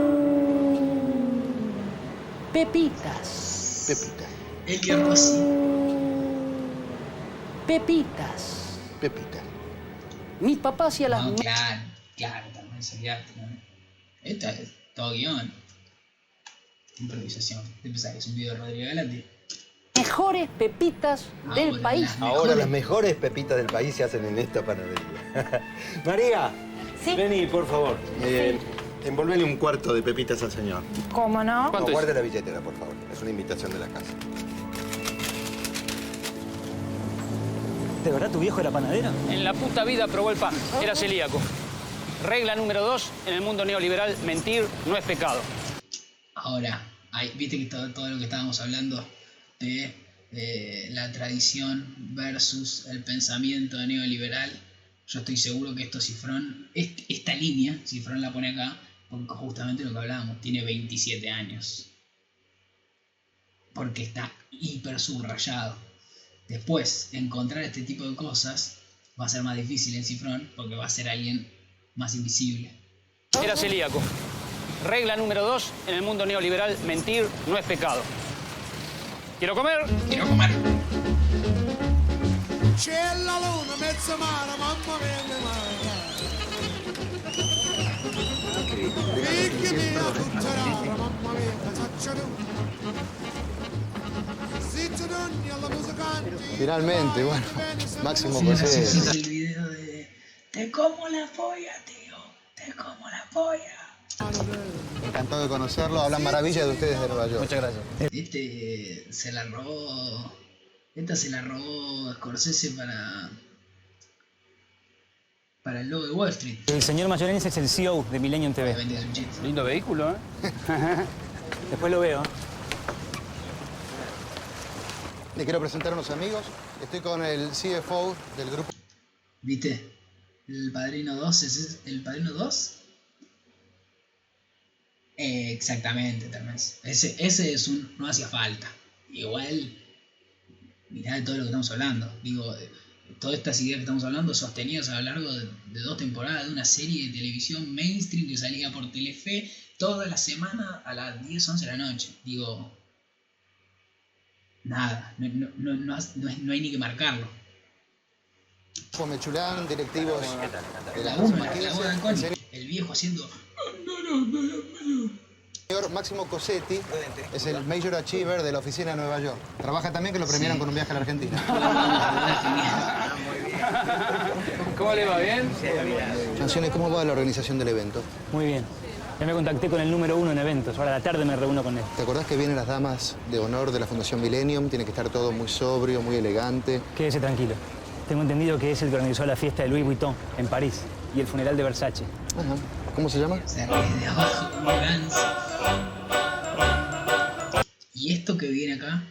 Pepitas. Pepita. El viejo así. Pepitas. Pepita. Mi papá hacía las... No, claro, claro, también sería. Esta es todo guion. Improvisación. ¿Qué pensás que es un video de Rodrigo Galati? mejores pepitas del Ahora, país. las Ahora las mejores pepitas del país se hacen en esta panadería. *laughs* María, vení, por favor. Eh, envolvele un cuarto de pepitas al señor. ¿Cómo no? No, guarde la billetera, por favor. Es una invitación de la casa. ¿De verdad tu viejo era panadero? En la puta vida probó el pan. Era celíaco. Regla número dos, en el mundo neoliberal, mentir no es pecado. Ahora, viste que todo, todo lo que estábamos hablando de, la tradición versus el pensamiento neoliberal, yo estoy seguro que esto Cifrón, est- esta línea, Cifrón la pone acá, porque justamente lo que hablábamos, tiene 27 años. Porque está hiper subrayado. Después, encontrar este tipo de cosas va a ser más difícil en Cifrón, porque va a ser alguien más invisible. Era celíaco. Regla número dos, en el mundo neoliberal, mentir no es pecado. ¿Quiero comer? Quiero comer. Finalmente, bueno, Máximo José. el video de Te como la polla, tío. Te como la polla. Encantado de conocerlo. Hablan maravillas de ustedes de Nueva York. Muchas gracias. Este se la robó. Esta se la robó Scorsese para. Para el logo de Wall Street. El señor Mayorense es el CEO de Millennium TV. Lindo vehículo, ¿eh? *laughs* Después lo veo. Le quiero presentar a unos amigos. Estoy con el CFO del grupo. ¿Viste? El Padrino 2 es el Padrino 2. Eh, exactamente, también. Ese, ese es un. No hacía falta. Igual. Mirá de todo lo que estamos hablando. Digo, eh, todas estas ideas que estamos hablando sostenidas a lo largo de, de dos temporadas de una serie de televisión mainstream que salía por Telefe toda la semana a las 10, 11 de la noche. Digo. Nada, no, no, no, no hay ni que marcarlo. Mechulán, directivos de la La El viejo haciendo. Máximo Cosetti es el Major Achiever de la oficina de Nueva York. Trabaja también que lo premiaron con un viaje a la Argentina. *laughs* ¿Cómo le va? ¿Bien? Canciones, ¿cómo va la organización del evento? Muy bien. Ya me contacté con el número uno en eventos. Ahora a la tarde me reúno con él. ¿Te acordás que vienen las damas de honor de la Fundación Millennium? Tiene que estar todo muy sobrio, muy elegante. Quédese tranquilo. Tengo entendido que es el que organizó la fiesta de Louis Vuitton en París y el funeral de Versace. Ajá. ¿Cómo se llama? De abajo ganso. Y esto que viene acá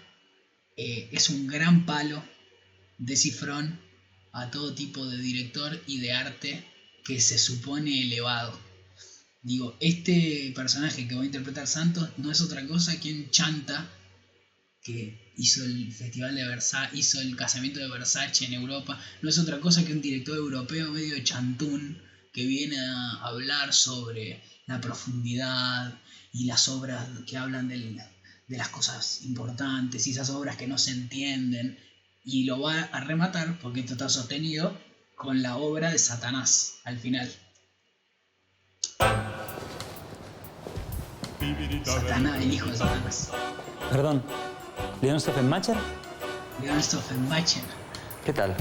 eh, es un gran palo de cifrón a todo tipo de director y de arte que se supone elevado. Digo, este personaje que va a interpretar Santos no es otra cosa que un chanta que hizo el festival de Versace, hizo el casamiento de Versace en Europa, no es otra cosa que un director europeo medio chantún que viene a hablar sobre la profundidad y las obras que hablan del- de las cosas importantes y esas obras que no se entienden y lo va a rematar porque esto está sostenido con la obra de Satanás al final. Satanás, el hijo de Satanás. Perdón, ¿León Stoffenmacher? León Stoffenbacher. ¿Qué tal?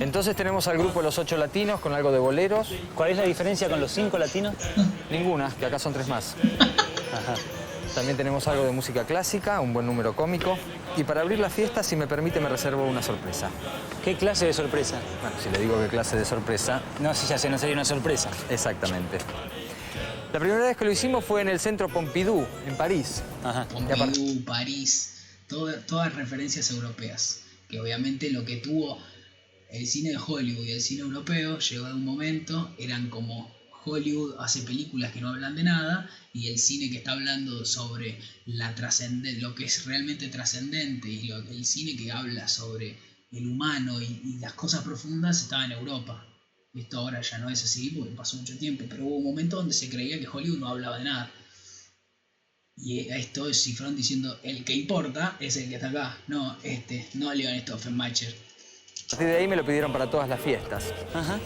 Entonces tenemos al grupo Los Ocho Latinos con algo de boleros. ¿Cuál es la diferencia con los cinco latinos? *laughs* Ninguna, que acá son tres más. También tenemos algo de música clásica, un buen número cómico. Y para abrir la fiesta, si me permite, me reservo una sorpresa. ¿Qué clase de sorpresa? Bueno, si le digo qué clase de sorpresa... No, si ya sé, no sería una sorpresa. Exactamente. La primera vez que lo hicimos fue en el Centro Pompidou, en París. Ajá. Pompidou, París, todo- todas referencias europeas. Que obviamente lo que tuvo el cine de Hollywood y el cine europeo llegó a un momento, eran como Hollywood hace películas que no hablan de nada y el cine que está hablando sobre la lo que es realmente trascendente y el cine que habla sobre el humano y, las cosas profundas estaba en Europa. Esto ahora ya no es así porque pasó mucho tiempo, pero hubo un momento donde se creía que Hollywood no hablaba de nada. Y esto es Cifrón diciendo, el que importa es el que está acá, no este, no Leon Stoffenmacher. A partir de ahí me lo pidieron para todas las fiestas. Ajá.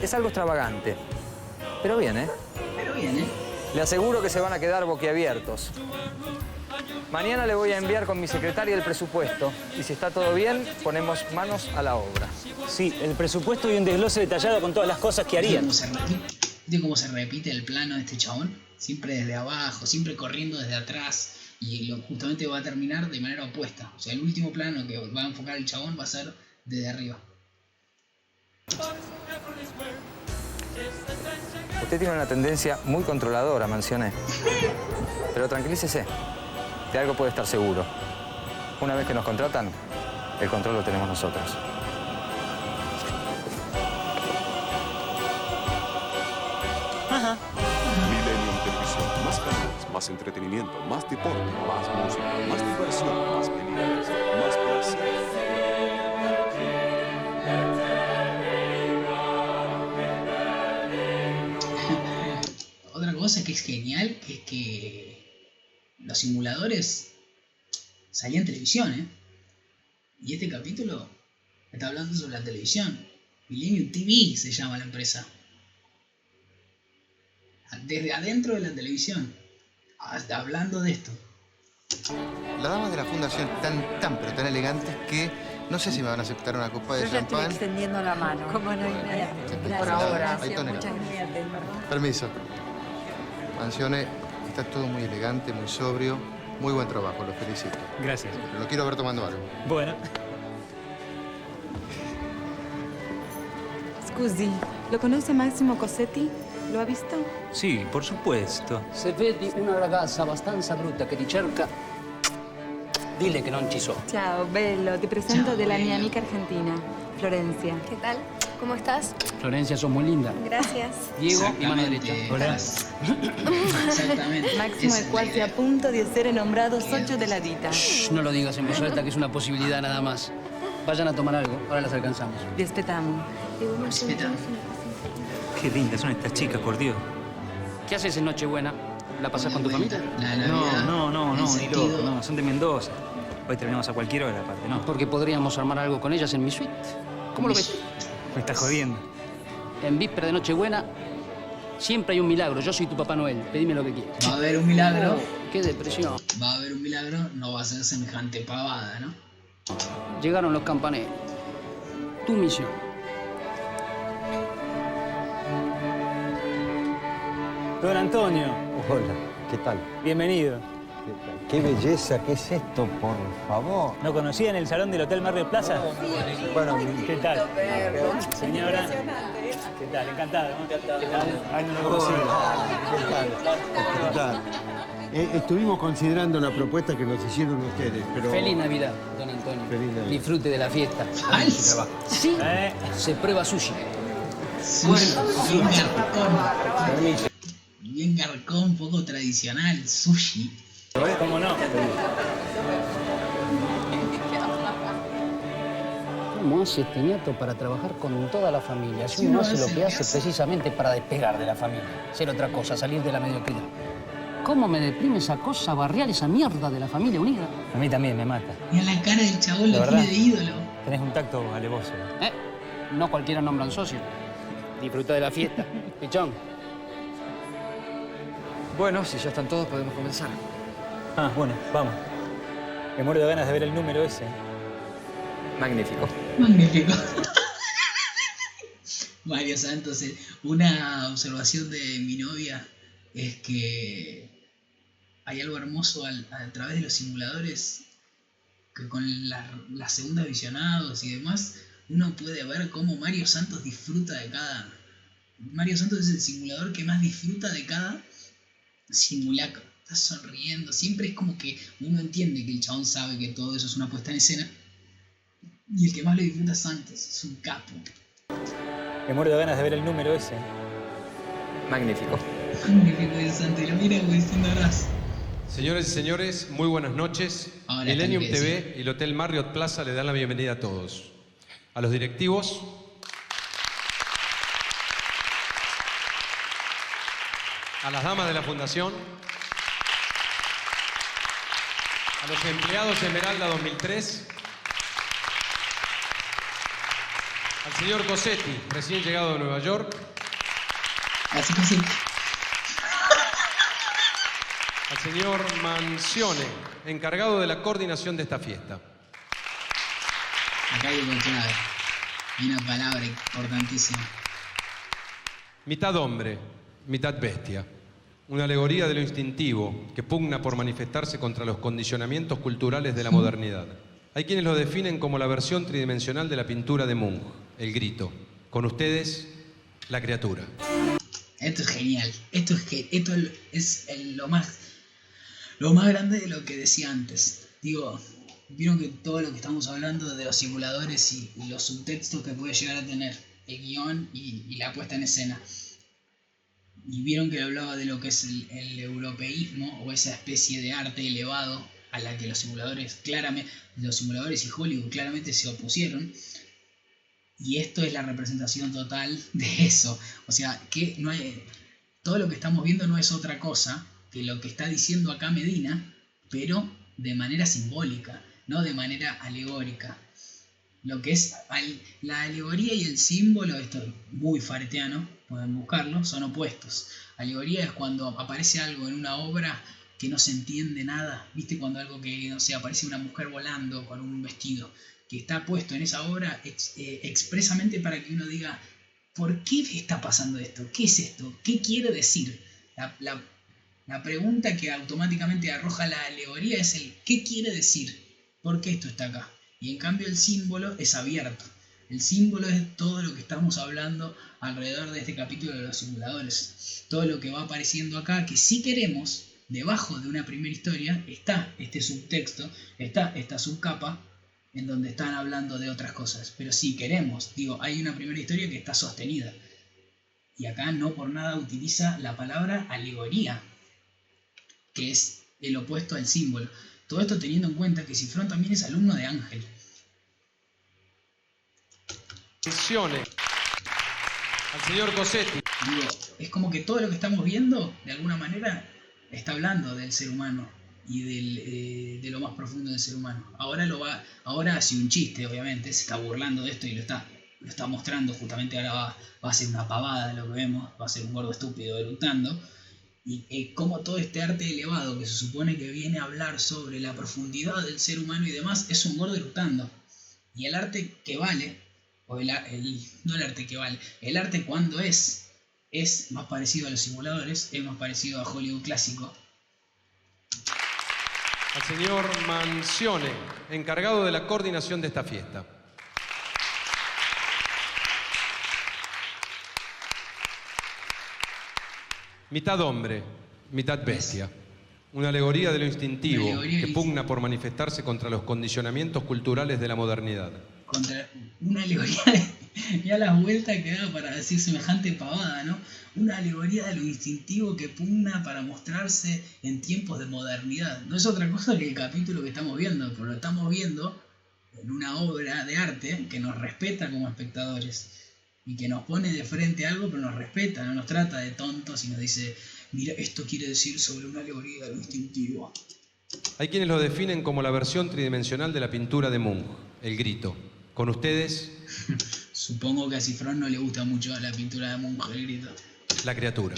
Es algo extravagante. Pero bien, ¿eh? Pero bien, ¿eh? Le aseguro que se van a quedar boquiabiertos. Mañana le voy a enviar con mi secretaria el presupuesto. Y si está todo bien, ponemos manos a la obra. Sí, el presupuesto y un desglose detallado con todas las cosas que ¿Viste harían. cómo se repite, ¿Viste cómo se repite el plano de este chabón? Siempre desde abajo, siempre corriendo desde atrás. Y lo, justamente va a terminar de manera opuesta. O sea, el último plano que va a enfocar el chabón va a ser desde arriba. Usted tiene una tendencia muy controladora, mencioné. Pero tranquilícese. De algo puede estar seguro. Una vez que nos contratan, el control lo tenemos nosotros. Ajá. Millennium Televisión. Más canales, más entretenimiento, más deporte, más música, más diversión, más películas, más cosa que es genial, es que los simuladores salían en televisión, ¿eh? Y este capítulo está hablando sobre la televisión. Millennium TV se llama la empresa. Desde adentro de la televisión. Hasta hablando de esto. Las damas de la fundación están tan, pero tan elegantes que no sé si me van a aceptar una copa de Yo ya estoy champán. extendiendo la mano. ¿Cómo no hay nada? Por ahora. Muchas gracias. Permiso. Mansione, está todo muy elegante, muy sobrio. Muy buen trabajo, lo felicito. Gracias. Pero lo quiero ver tomando algo. Bueno. Scusi, ¿lo conoce Máximo Cossetti? ¿Lo ha visto? Sí, por supuesto. Se vedi una ragazza abbastanza brutta che ti cerca, dile che non ci sono. Ciao, bello. Te presento de la mi amiga argentina, Florencia. ¿Qué tal? ¿Cómo estás? Florencia, sos muy linda. Gracias. Diego y mano derecha. Hola. Exactamente. Máximo Esa è es la quasi idea. a punto di essere nombrato socio della ditta. Shh, no lo digas en voz alta, que es una posibilidad nada más. Vayan a tomar algo, ahora las alcanzamos. Vi aspettiamo. Qué lindas son estas chicas, por Dios. ¿Qué haces en Nochebuena? ¿La pasás con tu familia? La No, no, no, no, ni loco, no, son de Mendoza. Hoy terminamos a cualquier hora, aparte, ¿no? Porque podríamos armar algo con ellas en mi suite. ¿Cómo lo ves? Me estás jodiendo. En víspera de Nochebuena siempre hay un milagro. Yo soy tu Papá Noel. Pedime lo que quieras. Va a haber un milagro. Qué depresión. Va a haber un milagro, no va a ser semejante pavada, ¿no? Llegaron los campaneros. Tu misión. Don Antonio, Hola, ¿qué tal? bienvenido. Qué belleza, ¿qué es esto, por favor? ¿No conocían el salón del Hotel Mar del Plaza? Bueno, ¿Qué tal? Señora. ¿Qué tal? Encantado. ¿no? ¿Qué tal? Ay, no lo conocía. ¿qué tal? Eh, estuvimos considerando la propuesta que nos hicieron ustedes, pero... Feliz Navidad, don Antonio. Feliz Navidad. Disfrute de la fiesta. Sí. ¿Eh? Se prueba sushi. Sushi. Bien garcón, poco tradicional, sushi. ¿Cómo no? ¿Cómo hace este nieto para trabajar con toda la familia? Si uno no, hace lo que hace precisamente para despegar de la familia, ser otra cosa, salir de la mediocridad. ¿Cómo me deprime esa cosa, barriar esa mierda de la familia unida? A mí también me mata. Y en la cara del chabón ¿De lo tiene de ídolo. Tenés un tacto alevoso. ¿Eh? No cualquiera nombra al socio. Disfruta de la fiesta. *laughs* Pichón. Bueno, si ya están todos, podemos comenzar. Ah, bueno, vamos. Me muero de ganas de ver el número ese. Magnífico. Magnífico. *laughs* Mario Santos, eh, una observación de mi novia es que hay algo hermoso al- a través de los simuladores que con la- las segundas visionados y demás uno puede ver cómo Mario Santos disfruta de cada... Mario Santos es el simulador que más disfruta de cada simulacro. Está sonriendo, siempre es como que uno entiende que el chabón sabe que todo eso es una puesta en escena. Y el que más lo disfruta es Santos, es un capo. Me muero de ganas de ver el número ese. Magnífico. Magnífico el Santos, y lo mira como diciendo abrazo. Señores y señores, muy buenas noches. Ahora TV y el Hotel Marriott Plaza le dan la bienvenida a todos. A los directivos, a las damas de la Fundación, a los empleados Esmeralda 2003, al señor Cosetti, recién llegado de Nueva York, que sí. al señor Mancione, encargado de la coordinación de esta fiesta. Acá hay una clave. Hay una palabra importantísima. Mitad hombre, mitad bestia. Una alegoría de lo instintivo que pugna por manifestarse contra los condicionamientos culturales de la modernidad. Hay quienes lo definen como la versión tridimensional de la pintura de Munch, el grito. Con ustedes, la criatura. Esto es genial. Esto es que esto es lo más lo más grande de lo que decía antes. Digo, vieron que todo lo que estamos hablando de los simuladores y, y los subtextos que puede llegar a tener el guion y, y la puesta en escena. Y vieron que hablaba de lo que es el, europeísmo o esa especie de arte elevado a la que los simuladores claramente, los simuladores y Hollywood claramente se opusieron. Y esto es la representación total *laughs* de eso. O sea, que no hay, todo lo que estamos viendo no es otra cosa que lo que está diciendo acá Medina, pero de manera simbólica, no de manera alegórica. Lo que es la alegoría y el símbolo, esto es muy faretiano, pueden buscarlo, son opuestos. Alegoría es cuando aparece algo en una obra que no se entiende nada, viste cuando algo que, no sé, aparece una mujer volando con un vestido, que está puesto en esa obra eh, expresamente para que uno diga, ¿por qué está pasando esto? ¿Qué es esto? ¿Qué quiere decir? La, la- la pregunta que automáticamente arroja la alegoría es el ¿qué quiere decir? ¿Por qué esto está acá? Y en cambio el símbolo es abierto. El símbolo es todo lo que estamos hablando alrededor de este capítulo de los simuladores. Todo lo que va apareciendo acá, que si queremos, debajo de una primera historia, está este subtexto, está esta subcapa, en donde están hablando de otras cosas. Pero si queremos, digo, hay una primera historia que está sostenida. Y acá no por nada utiliza la palabra alegoría, que es el opuesto al símbolo. Todo esto teniendo en cuenta que Cifrón también es alumno de Ángel. Al señor Cosetti. Digo, es como que todo lo que estamos viendo, de alguna manera, está hablando del ser humano y del, eh, de lo más profundo del ser humano. Ahora lo va, ahora hace un chiste, obviamente, se está burlando de esto y lo está, lo está mostrando, justamente ahora va, va a ser una pavada de lo que vemos, va a ser un gordo estúpido eructando. Y eh, como todo este arte elevado que se supone que viene a hablar sobre la profundidad del ser humano y demás, es un gordo eructando. Y el arte que vale, o el, el- no el arte que vale, el arte cuando es, es más parecido a los simuladores, es más parecido a Hollywood clásico. Al señor Mancione, encargado de la coordinación de esta fiesta. Mitad hombre, mitad bestia. Una alegoría de lo instintivo que pugna por manifestarse contra los condicionamientos culturales de la modernidad. Contra una alegoría de, ya las vueltas que da para decir semejante pavada, ¿no? Una alegoría de lo instintivo que pugna para mostrarse en tiempos de modernidad. No es otra cosa que el capítulo que estamos viendo, pero lo estamos viendo en una obra de arte que nos respeta como espectadores y que nos pone de frente a algo, pero nos respeta, no nos trata de tontos y nos dice, mira, esto quiere decir sobre una alegoría de lo instintivo. Hay quienes lo definen como la versión tridimensional de la pintura de Munch, el grito con ustedes. Supongo que a Cifrón no le gusta mucho la pintura de Monje La criatura.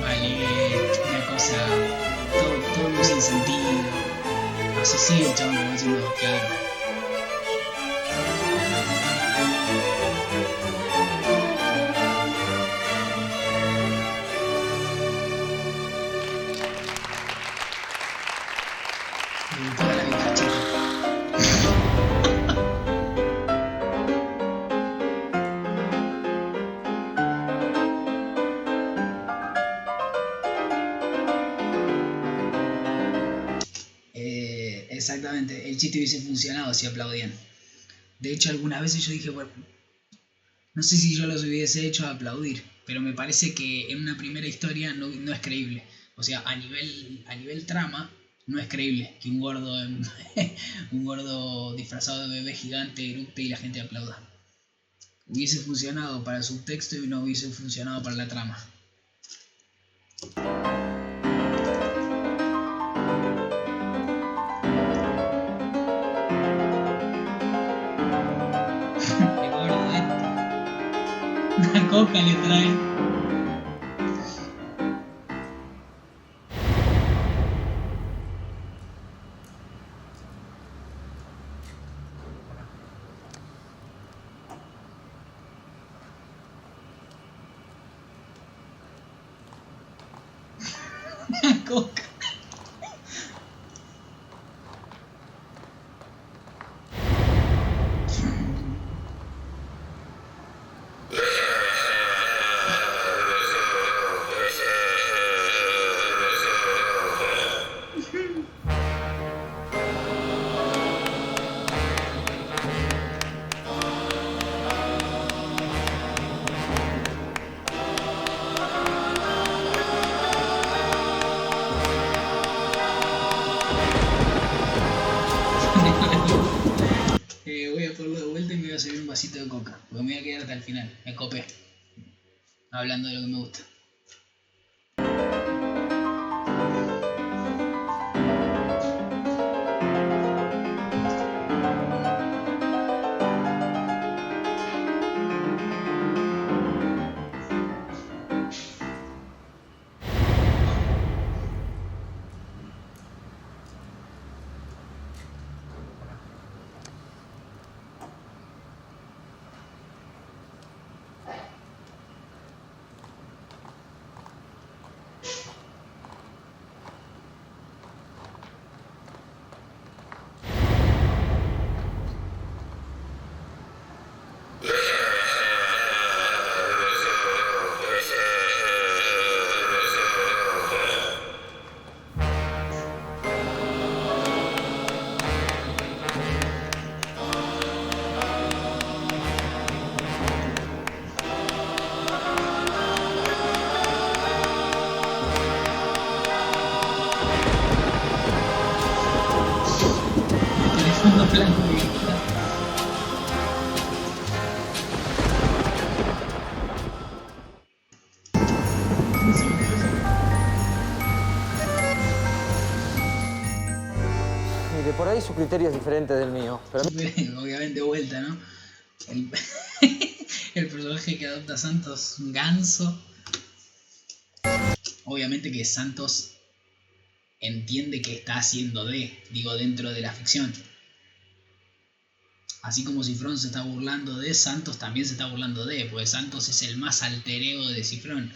Vale, una Todo, todo muy sin sentido. Así sigue el chabón como diciendo, claro, hubiese funcionado si aplaudían. De hecho, algunas veces yo dije, bueno, no sé si yo los hubiese hecho aplaudir, pero me parece que en una primera historia no, no es creíble. O sea, a nivel, a nivel trama, no es creíble que un gordo, *laughs* un gordo disfrazado de bebé gigante erupte y la gente aplauda. Hubiese funcionado para el subtexto y no hubiese funcionado para la trama. Una coca le Hablando de lo que me Mire, por ahí su criterio es diferente del mío. Pero *laughs* Obviamente vuelta, ¿no? El, *laughs* el personaje que adopta Santos, un ganso. Obviamente que Santos entiende que está haciendo de, digo, dentro de la ficción. Así como Cifrón se está burlando de, Santos también se está burlando de, porque Santos es el más alter ego de Cifrón.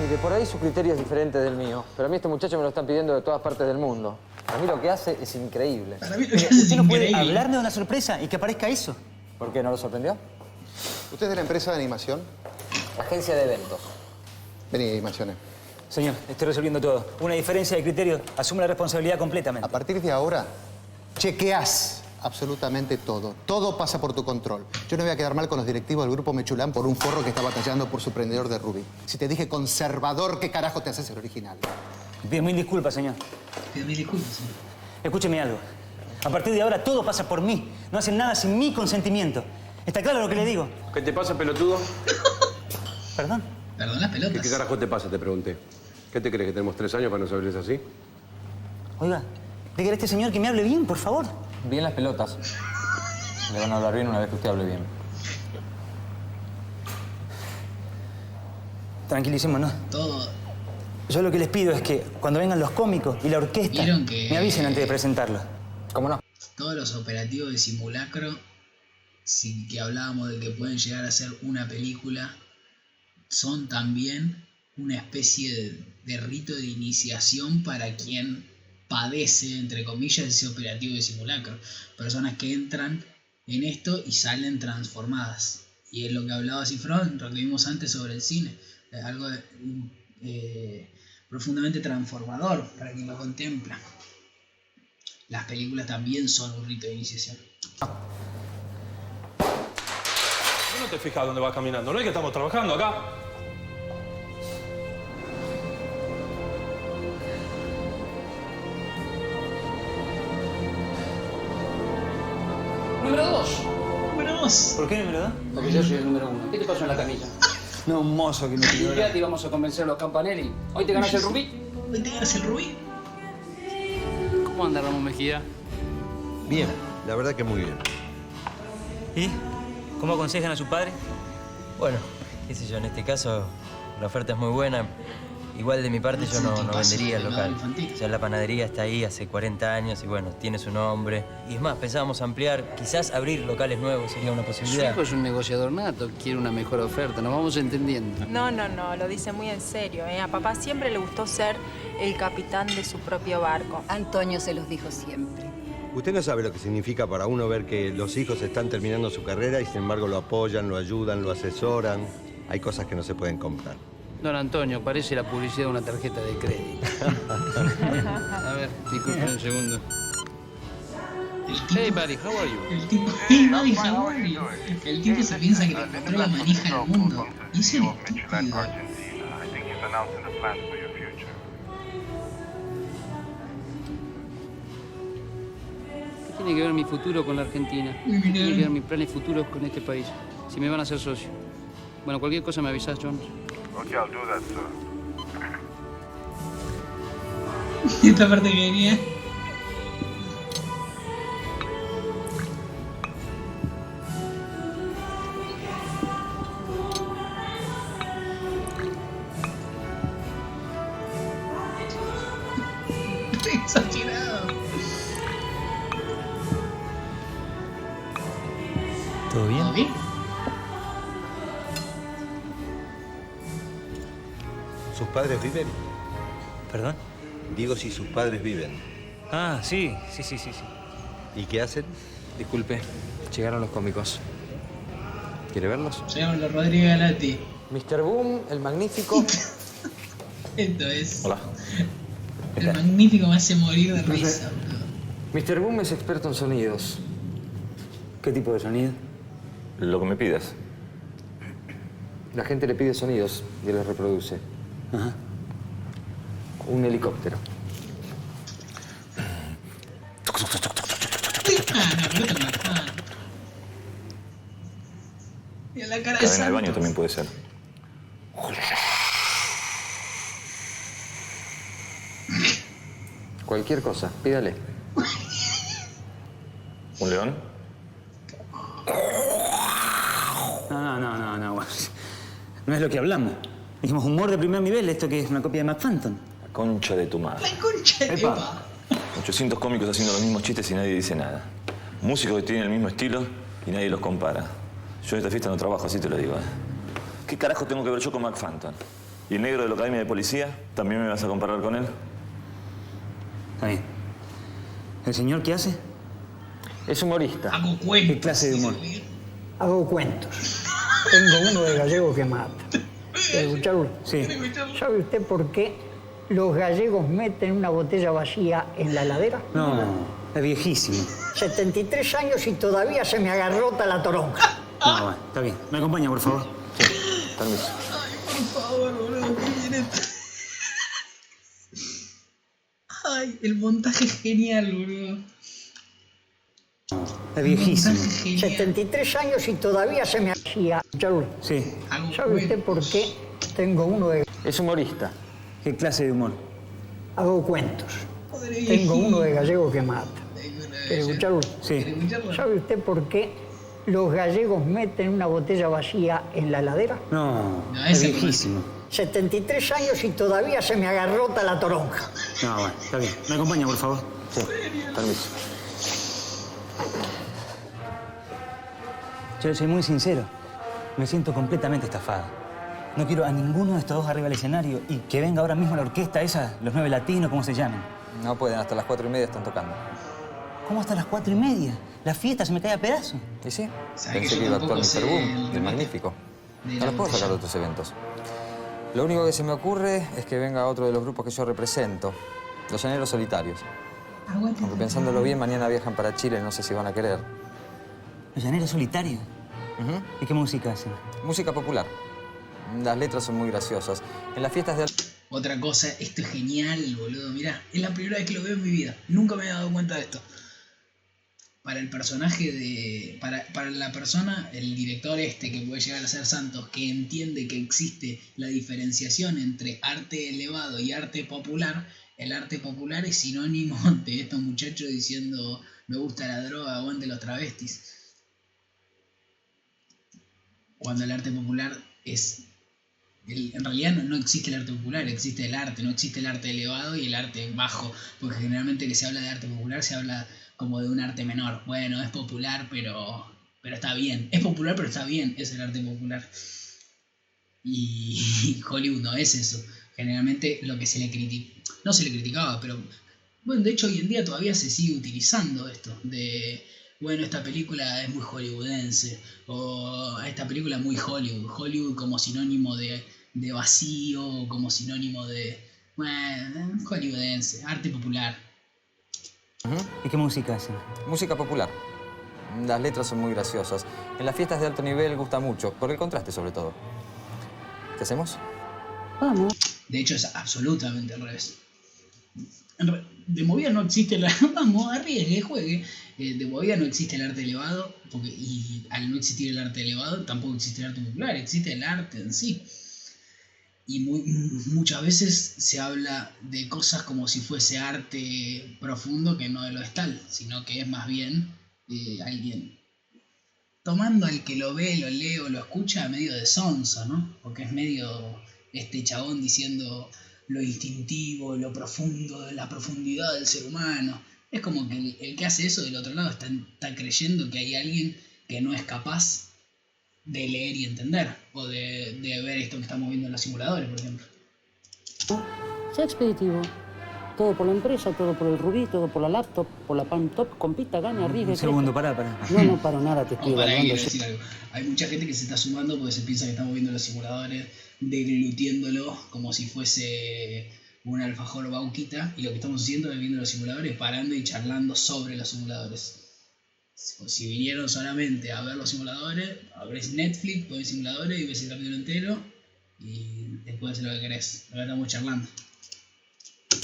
Mire, por ahí su criterio es diferente del mío. Pero a mí este muchacho me lo están pidiendo de todas partes del mundo. A mí lo que hace es increíble. ¿Usted no puede hablarme de una sorpresa y que aparezca eso? ¿Por qué? ¿No lo sorprendió? ¿Usted es de la empresa de animación? Agencia de eventos. Vení, animaciones. Señor, estoy resolviendo todo. Una diferencia de criterio. Asume la responsabilidad completamente. A partir de ahora, chequeás absolutamente todo. Todo pasa por tu control. Yo no voy a quedar mal con los directivos del grupo Mechulán por un forro que está batallando por su prendedor de Rubí. Si te dije conservador, ¿qué carajo te haces el original? Pido mil disculpas, señor. Pido mil disculpas, señor. Escúcheme algo. A partir de ahora todo pasa por mí. No hacen nada sin mi consentimiento. ¿Está claro lo que le digo? ¿Qué te pasa, pelotudo? ¿Perdón? Perdón las ¿Qué, pelotas. qué carajo te pasa? Te pregunté. ¿Qué te crees que tenemos tres años para no saber eso así? Oiga, dígale a este señor que me hable bien, por favor. Bien las pelotas. Le van a hablar bien una vez que usted hable bien. Tranquilicémonos. Todo. Yo lo que les pido es que cuando vengan los cómicos y la orquesta, ¿Vieron que- me avisen antes de presentarlo. ¿Cómo no? Todos los operativos de simulacro, si que hablábamos de que pueden llegar a ser una película, son también una especie de, rito de iniciación para quien padece, entre comillas, ese operativo de simulacro. Personas que entran en esto y salen transformadas. Y es lo que hablaba Cifrón, lo que vimos antes sobre el cine. Es algo eh, profundamente transformador para quien lo contempla. Las películas también son un rito de iniciación. ¿Vos no te fijas dónde vas caminando? ¿No es que estamos trabajando acá? Dos. ¿Por qué número dos? Porque yo soy el número uno. ¿Qué te pasó en la camilla? No, un mozo que me pidió. Limpiate y vamos a convencer a los Campanelli. ¿Hoy te ganas el rubí? ¿Hoy te ganas el rubí? ¿Cómo anda Ramón Mejía? Bien, la verdad que muy bien. ¿Y? ¿Cómo aconsejan a su padre? Bueno, qué sé yo, en este caso la oferta es muy buena. Igual de mi parte yo no, no vendería el local. O sea, la panadería está ahí hace 40 años y bueno, tiene su nombre. Y es más, pensábamos ampliar, quizás abrir locales nuevos sería una Su posibilidad. hijo es un negociador nato, quiere una mejor oferta, nos vamos entendiendo. No, no, no, lo dice muy en serio. ¿eh? A papá siempre le gustó ser el capitán de su propio barco. Antonio se los dijo siempre. Usted no sabe lo que significa para uno ver que los hijos están terminando su carrera y sin embargo lo apoyan, lo ayudan, lo asesoran. Hay cosas que no se pueden comprar. Don Antonio, parece la publicidad de una tarjeta de crédito. *laughs* A ver, disculpe un segundo. Hey, buddy, how are you? El tipo, hey, buddy, how are you? El tipo se piensa que le encontró la manija del mundo. Y es el estúpido. ¿Qué tiene que ver mi futuro con la Argentina? ¿Qué tiene que ver mis planes futuros con este país? Si me van a hacer socio. Bueno, cualquier cosa me avisas, Jones. Okay, I'll do that, sir. ये तो वर्दी है si sus padres viven. Ah, sí, sí, sí, sí, sí. ¿Y qué hacen? Disculpe, llegaron los cómicos. ¿Quiere verlos? Llegaron los Rodríguez Galati. Mr. Boom, el magnífico. *laughs* Esto es. Hola. El magnífico me hace morir de risa. Mr. Boom es experto en sonidos. ¿Qué tipo de sonido? Lo que me pidas. La gente le pide sonidos y él los reproduce. Ajá. Un helicóptero. Y a la cara de Cadena de baño también puede ser. Cualquier cosa, pídale. ¿Un león? No, no, no, no, no. No es lo que hablamos. Dijimos humor de primer nivel, esto que es una copia de McPhantom. La concha de tu madre. Concha de Epa. pa. 800 cómicos haciendo los mismos chistes y nadie dice nada. Músicos que tienen el mismo estilo y nadie los compara. Yo en esta fiesta no trabajo, así te lo digo. ¿eh? ¿Qué carajo tengo que ver yo con McPhantom? ¿Y el negro de la Academia de Policía? ¿También me vas a comparar con él? Está bien. ¿El señor qué hace? Es humorista. Hago cuentos. ¿Qué clase de humor? Hago cuentos. Tengo uno de gallego que mata. Sí. ¿Sabe usted por qué los gallegos meten una botella vacía en la heladera? No, es viejísimo. 73 años y todavía se me agarrota la toronja. No, bueno, está bien. ¿Me acompaña, por favor? Permiso. Por favor, boludo. Ay, el montaje es genial, boludo. Es viejísimo. 73 años y todavía se me hacía. ¿Escucharlo? Sí. ¿Sabe usted por qué tengo uno de Es humorista. ¿Qué clase de humor? Hago cuentos. Tengo uno de gallego que mata. ¿Quiere escucharlo? Sí. ¿Sabe usted por qué los gallegos meten una botella vacía en la heladera? No, No, es viejísimo. 73 años y todavía se me agarrota la toronja. No, bueno, está bien. ¿Me acompaña, por favor? Sí, permiso. Yo soy muy sincero. Me siento completamente estafado. No quiero a ninguno de estos dos arriba del escenario y que venga ahora mismo la orquesta esa, los nueve latinos, ¿cómo se llaman? No pueden, hasta las cuatro y media están tocando. ¿Cómo hasta las cuatro y media? La fiesta se me cae a pedazos. ¿Y sí? ¿Sabes que Pensé que iba a actuar Mr. Boom, el Magnífico. de No la los puedo sacar de otros eventos. Lo único que se me ocurre es que venga otro de los grupos que yo represento, los Llaneros Solitarios. Aunque pensándolo bien, mañana viajan para Chile, no sé si van a querer. ¿Los llaneros solitarios? ¿Y qué música hacen? Música popular. Las letras son muy graciosas. En las fiestas de... Otra cosa, esto es genial, boludo. Mirá, es la primera vez que lo veo en mi vida. Nunca me había dado cuenta de esto. Para el personaje de. Para, para la persona, el director este que puede llegar a ser Santos, que entiende que existe la diferenciación entre arte elevado y arte popular, el arte popular es sinónimo *laughs* de estos muchachos diciendo me gusta la droga, aguante los travestis. Cuando el arte popular es el- en realidad no, no existe el arte popular, existe el arte, no existe el arte elevado y el arte bajo, porque generalmente que se habla de arte popular se habla como de un arte menor. Bueno, es popular, pero, pero está bien. Es popular, pero está bien, es el arte popular. Y Hollywood no es eso. Generalmente lo que se le critica, no se le criticaba, pero bueno, de hecho hoy en día todavía se sigue utilizando esto de bueno, esta película es muy hollywoodense, o esta película es muy Hollywood, Hollywood como sinónimo de, de vacío, como sinónimo de, bueno, hollywoodense, arte popular. ¿Y qué música hacen? Música popular. Las letras son muy graciosas. En las fiestas de alto nivel gusta mucho, por el contraste sobre todo. ¿Qué hacemos? Vamos. De hecho es absolutamente al revés. De movida no existe la... *laughs* Vamos, arriesgue, juegue. Eh, de movida no existe el arte elevado, porque, y al no existir el arte elevado tampoco existe el arte popular, existe el arte en sí. Y muchas veces se habla de cosas como si fuese arte profundo, que no lo es tal, sino que es más bien eh, alguien tomando al que lo ve, lo lee o lo escucha medio de sonso, ¿no? Porque es medio este chabón diciendo lo instintivo, lo profundo, la profundidad del ser humano. Es como que el, el que hace eso del otro lado está, está creyendo que hay alguien que no es capaz de leer y entender, o de, de ver esto que estamos viendo en los simuladores, por ejemplo. Sea expeditivo. Todo por la empresa, todo por el rubí, todo por la laptop, por la palm top, compita, gane, arriesgue. Un segundo, pará, pará. No, no paro nada, te estoy No, para ahí evaluando. quiero decir algo. Hay mucha gente que se está sumando porque se piensa que estamos viendo los simuladores, deglutiéndolo como si fuese un alfajor bauquita, y lo que estamos haciendo es viendo los simuladores, parando y charlando sobre los simuladores. Si vinieron solamente a ver los simuladores, abrís Netflix, pones simuladores y ves el capítulo entero, y después haces lo que querés. Ahora estamos charlando.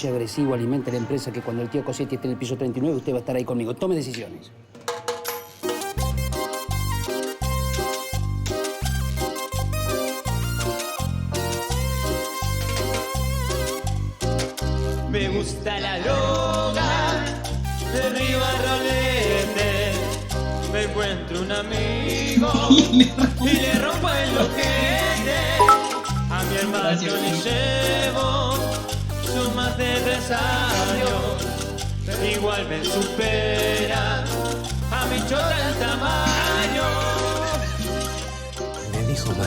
Agresivo alimenta la empresa que cuando el tío Cosetti esté en el piso 39 usted va a estar ahí conmigo. Tome decisiones. Me gusta la droga, derriba rolete. Me encuentro un amigo y le rompo el ojete. A mi hermano le llevo, son más de tres años. Igual me supera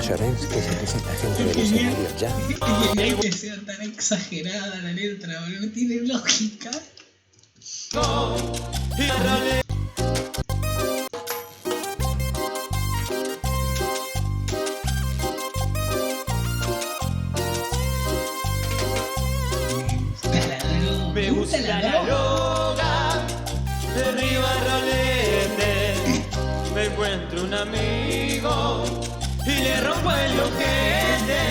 Que se esta gente del escenario ya. Y que sea tan exagerada la letra, boludo, no tiene lógica. Me gusta la droga, derriba rolete. Me encuentro un amigo le rompo el ojete.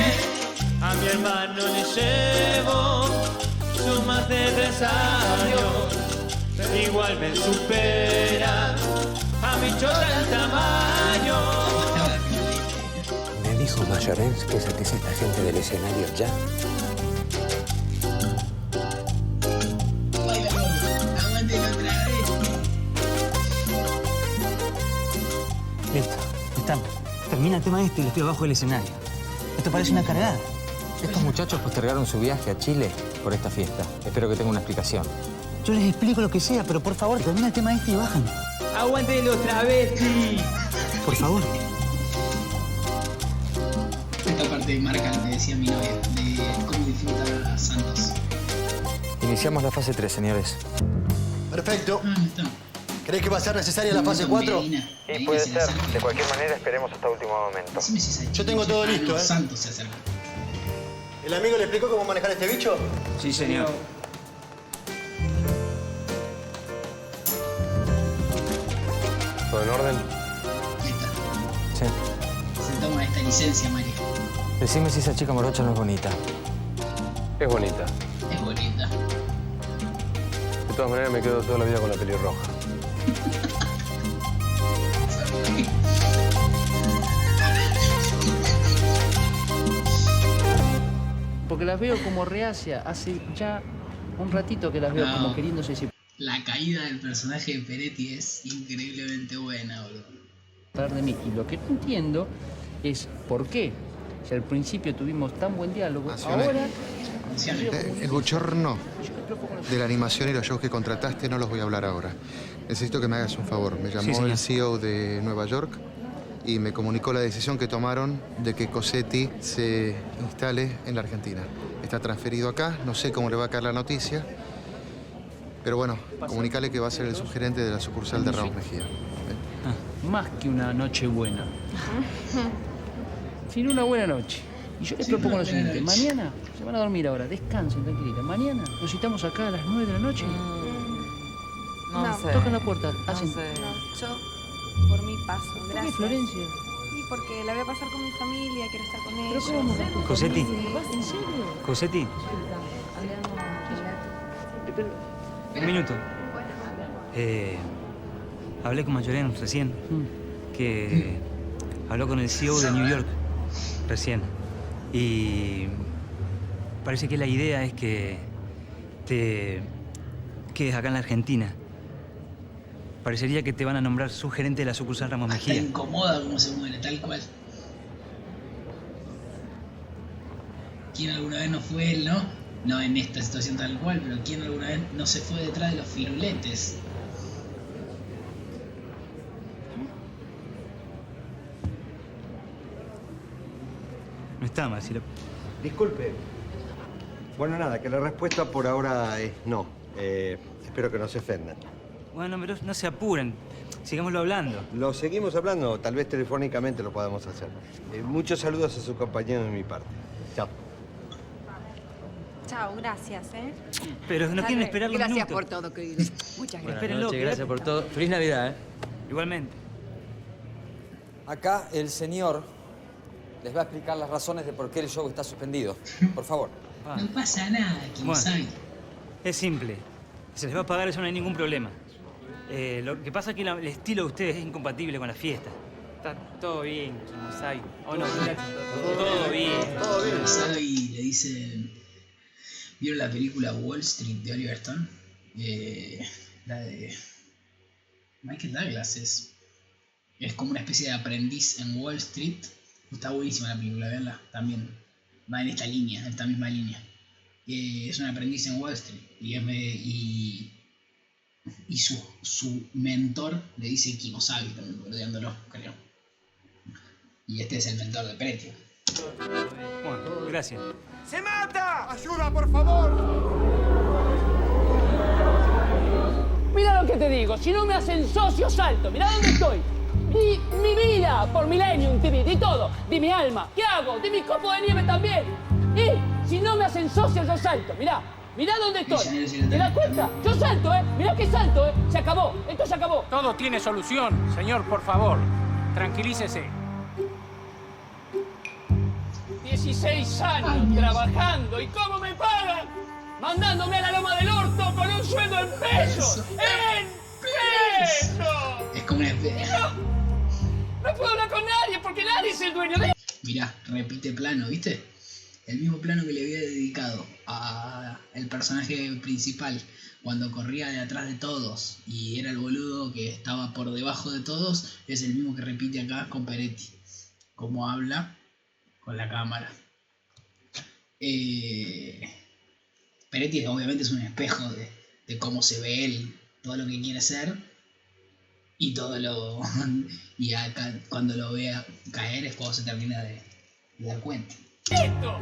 A mi hermano le llevo, son más de tres años. Igual me supera a mi chota el tamaño. Me dijo Mayarens que dice esta gente del escenario ya. Termina el tema este y lo estoy abajo del escenario. Esto parece una cargada. muchachos postergaron su viaje a Chile por esta fiesta. Espero que tenga una explicación. Yo les explico lo que sea, pero por favor, termina el tema este y bajan. ¡Aguante los travestis! Por favor. Esta parte marca lo que decía mi novia, de cómo disfruta Santos. Iniciamos la fase 3, señores. Perfecto. Ah, está. ¿Crees que va a ser necesaria la fase 4? Sí, puede ser. De cualquier manera, esperemos hasta último momento. Yo tengo todo listo, ¿eh? Santos se acerca. ¿El amigo le explicó cómo manejar este bicho? Sí, señor. ¿Todo en orden? Sí. Sentamos esta licencia, Mario. Decime si esa chica morocha no es bonita. Es bonita. Es bonita. De todas maneras, me quedo toda la vida con la pelirroja. Porque las veo como reacia. Hace ya un ratito que las veo No. como queriéndose La caída del personaje de Peretti es increíblemente buena, boludo. de mí. Y lo que no entiendo es por qué. Si al principio tuvimos tan buen diálogo, ahora... Eh, El bochorno de la animación y los shows que contrataste no los voy a hablar ahora. Necesito que me hagas un favor. Me llamó el CEO de Nueva York y me comunicó la decisión que tomaron de que Cosetti se instale en la Argentina. Está transferido acá, no sé cómo le va a caer la noticia, pero bueno, comunicale que va a ser el subgerente de la sucursal de Ramos Mejía. Más que una noche buena, *laughs* sino una buena noche. Y yo les Sí, propongo lo siguiente. Mañana se van a dormir ahora, descansen, tranquilita. Mañana nos citamos acá a las 9 de la noche. No, No. sé. Tocan la puerta, No hacen... sé. Yo, por mi paso, ¿Por qué, gracias. Florencia? Y porque la voy a pasar con mi familia, quiero estar con ellos. ¿Pero cómo? Cosetti. ¿En serio? Cosetti, un minuto. Eh, hablé con Mayorén recién, que habló con el CEO de New York recién. Y parece que la idea es que te quedes acá en la Argentina. Parecería que te van a nombrar su gerente de la sucursal Ramos Está Mejía. incomoda cómo se muere, tal cual. ¿Quién alguna vez no fue él, no? No en esta situación tal cual, pero ¿quién alguna vez no se fue detrás de los firuletes? No está mal, si lo... Disculpe. Bueno, nada, que la respuesta por ahora es no. Eh, espero que no se ofendan. Bueno, pero no se apuren. Sigámoslo hablando. Lo seguimos hablando, tal vez telefónicamente lo podamos hacer. Eh, muchos saludos a su compañero de mi parte. Chao. Chao, gracias, ¿eh? Pero no quieren esperar los Gracias minutos. por todo, querido. Muchas Buenas gracias. Noches, que- gracias por todo. Feliz Navidad, ¿eh? Igualmente. Acá el señor les va a explicar las razones de por qué el show está suspendido. Por favor. No pasa nada, Kimosabi. Bueno, es simple. Se les va a pagar, eso no hay ningún problema. Eh, lo que pasa es que la- el estilo de ustedes es incompatible con la fiesta. Está todo bien, Kimosabi. ¿O no? Todo bien. Kimosabi le dice... ¿Vieron la película Wall Street de Oliver Stone? Eh, la de... Michael Douglas es... Es como una especie de aprendiz en Wall Street. Está buenísima la película, veanla también. Va en esta línea, en esta misma línea. Eh, es un aprendiz en Wall Street. Y, es me- y, y su, su mentor le dice Kimosabi, también rodeándolo, creo. Y este es el mentor de Pretio. Bueno, gracias. ¡Se mata! ¡Ayuda, por favor! Mira lo que te digo, si no me hacen socio, salto. Mira dónde estoy. Di mi vida por Millennium TV, di todo. Di mi alma. ¿Qué hago? Di mi copo de nieve también. Y si no me hacen socio, yo salto. Mirá, mirá dónde estoy. ¿Te das cuenta? Yo salto, ¿eh? Mirá que salto, ¿eh? Se acabó, esto se acabó. Todo tiene solución, señor, por favor. Tranquilícese. 16 años trabajando. ¿Y cómo me pagan? Mandándome a la loma del orto con un sueldo en pesos. ¡En pesos! Es como una especie... No puedo hablar con nadie porque nadie es el dueño de... Mirá, repite plano, ¿viste? El mismo plano que le había dedicado a el personaje principal cuando corría de atrás de todos y era el boludo que estaba por debajo de todos, es el mismo que repite acá con Peretti. Cómo habla con la cámara. Eh, Peretti obviamente es un espejo de, de cómo se ve él, todo lo que quiere ser y todo lo *laughs* y acá, cuando lo vea caer es cuando se termina de, de dar cuenta.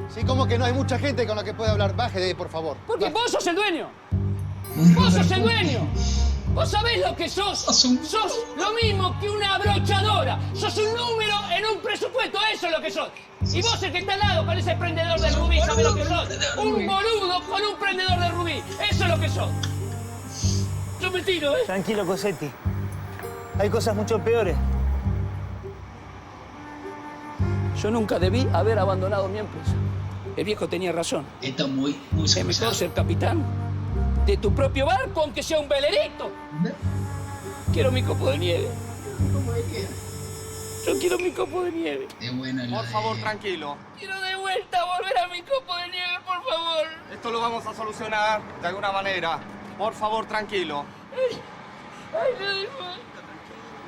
Sí, como que no hay mucha gente con la que puede hablar. Baje de ahí, por favor. Porque vos sos el dueño. Vos sos el dueño. Vos sabés lo que sos. Sos lo mismo que una abrochadora. Sos un número en un presupuesto. Eso es lo que sos. Y vos el que está al lado con ese prendedor de rubí, ¿sabés lo que sos? Un boludo con un prendedor de rubí. Eso es lo que sos. Yo me tiro, ¿eh? Tranquilo, Cosetti. Hay cosas mucho peores. Yo nunca debí haber abandonado mi empresa. El viejo tenía razón. Esto es muy, muy Es mejor ser capitán de tu propio barco, aunque sea un velerito. Quiero mi copo de nieve. Yo quiero mi copo de nieve. Es bueno Por de- favor, tranquilo. Quiero de vuelta volver a mi copo de nieve, por favor. Esto lo vamos a solucionar de alguna manera. Por favor, tranquilo. Ay, no digo.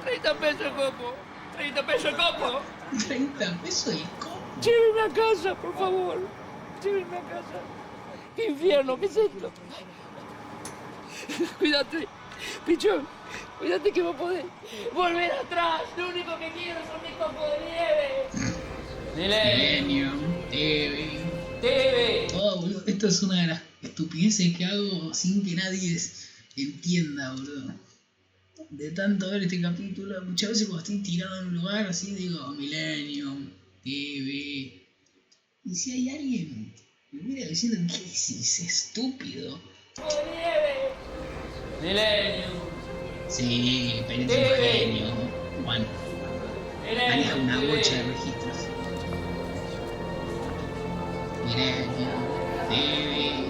30 pesos el copo. 30 pesos el copo. 30 pesos copo. Llévenme a casa, por favor. Llévenme a casa. ¿Qué infierno? ¿Qué es esto? *laughs* Cuídate, pichón. Cuídate que vos podés volver atrás. Lo único que quiero son mis copos de nieve. Millennium, TV. TV. Oh, boludo, esto es una de las estupideces que hago sin que nadie entienda, boludo. De tanto ver este capítulo, muchas veces cuando estoy tirado en un lugar así digo Millennium, TV. Y si hay alguien me mira diciendo, ¿qué es estúpido? Millennium. Sí, pero es un genio. Juan, maneja una bocha de registros. Millennium, TV.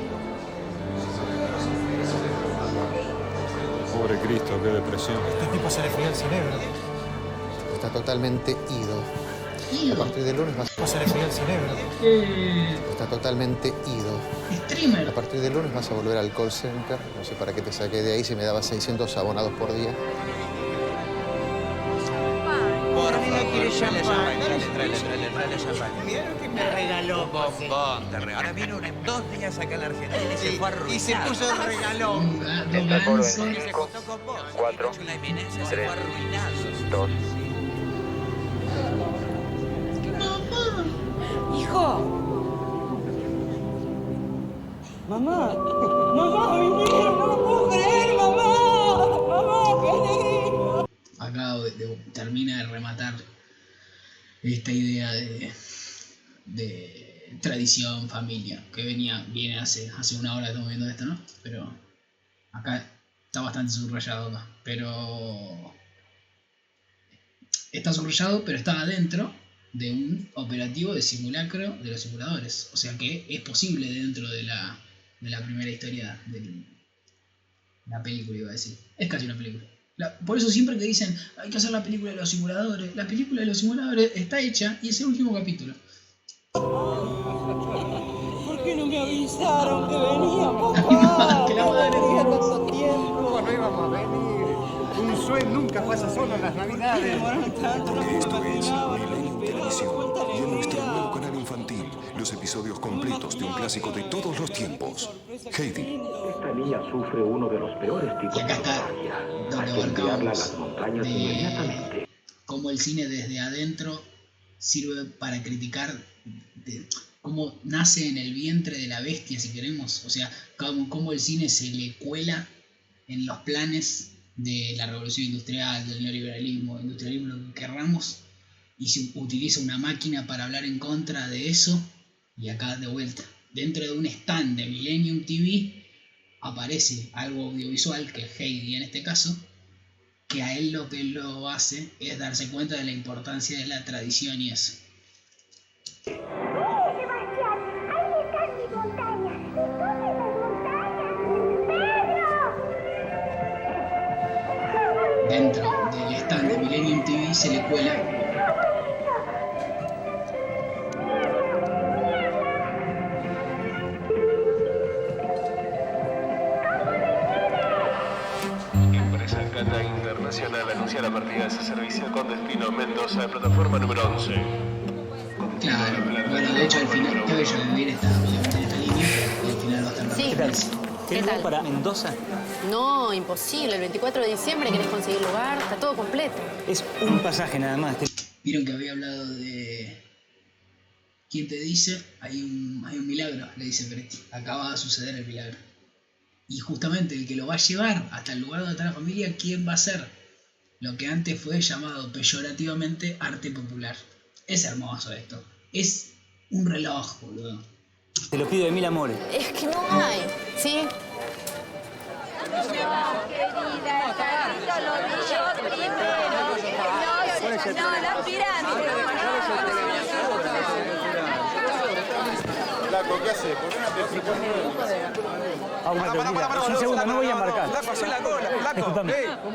Pobre Cristo, qué depresión. Este tipo se le fría el cerebro. Está totalmente ido. A partir del lunes vas se le fría el cerebro. Está totalmente ido. Streamer. A partir del lunes vas a volver al call center. No sé para qué te saqué de ahí si me dabas 600 abonados por día. Quiere champán. Mira lo que me regaló. Un bombón te regaló. Ahora vino en dos días acá en la Argentina y se fue arruinado. Y se puso el regalón. Está por Se juntó con vos. cuatro, Hecho una eminencia, se tres, fue arruinado. dos. Hijo. Mamá. Mamá, vinieron. No lo puedo creer, mamá. Mamá, qué de- de- termina de rematar esta idea de, de tradición, familia, que venía, viene hace, hace una hora que estamos viendo esto, ¿no? Pero acá está bastante subrayado. Pero está subrayado, pero está adentro de un operativo de simulacro de los simuladores. O sea que es posible dentro de la, de la primera historia de la película, iba a decir. Es casi una película. La- por eso siempre que dicen hay que hacer la película de los simuladores, la película de los simuladores está hecha y es el último capítulo. ¿Por qué no me avisaron que venía, papá? *laughs* Que la madre Tenía tanto tiempo. no íbamos a venir? Un sueño nunca pasa solo en las navidades. Demoraron tanto, no me imaginaba. Televisión y en nuestro episodios completos de un clásico de todos los tiempos. Heidi. Esta niña sufre uno de los peores tipos de hemorragia. Hay que enviarla a las montañas inmediatamente. Cómo el cine desde adentro sirve para criticar de- cómo nace en el vientre de la bestia, si queremos. O sea, cómo, cómo el cine se le cuela en los planes de la revolución industrial, del neoliberalismo, industrialismo, lo que querramos, y se utiliza una máquina para hablar en contra de eso, y acá de vuelta, dentro de un stand de Millennium TV, aparece algo audiovisual, que es Heidi en este caso, que a él lo que lo hace es darse cuenta de la importancia de la tradición y eso. Dentro del stand de Millennium TV se le cuela Internacional anuncia la partida de ese servicio con destino Mendoza, plataforma número 11. Claro, bueno, de hecho, al final, todo ello de vivir la línea, pero al final va a estar Sí. ¿Qué tal? para Mendoza? No, imposible. El 24 de diciembre querés conseguir lugar, está todo completo. Es un pasaje nada más. Vieron que había hablado de. ¿Quién te dice? Hay un, hay un milagro, le dice Peretti. Acaba de suceder el milagro. Y justamente el que lo va a llevar hasta el lugar donde está la familia, ¿quién va a ser? Lo que antes fue llamado peyorativamente arte popular. Es hermoso esto. Es un reloj, boludo. Te lo pido de mil amores. Es que no hay. ¿Sí? No, la pirámide. Flaco, ¿qué haces? ¿Por qué no te Aguanta, mira, un segundo, no voy a marcar. Flaco, hacé la cola, flaco.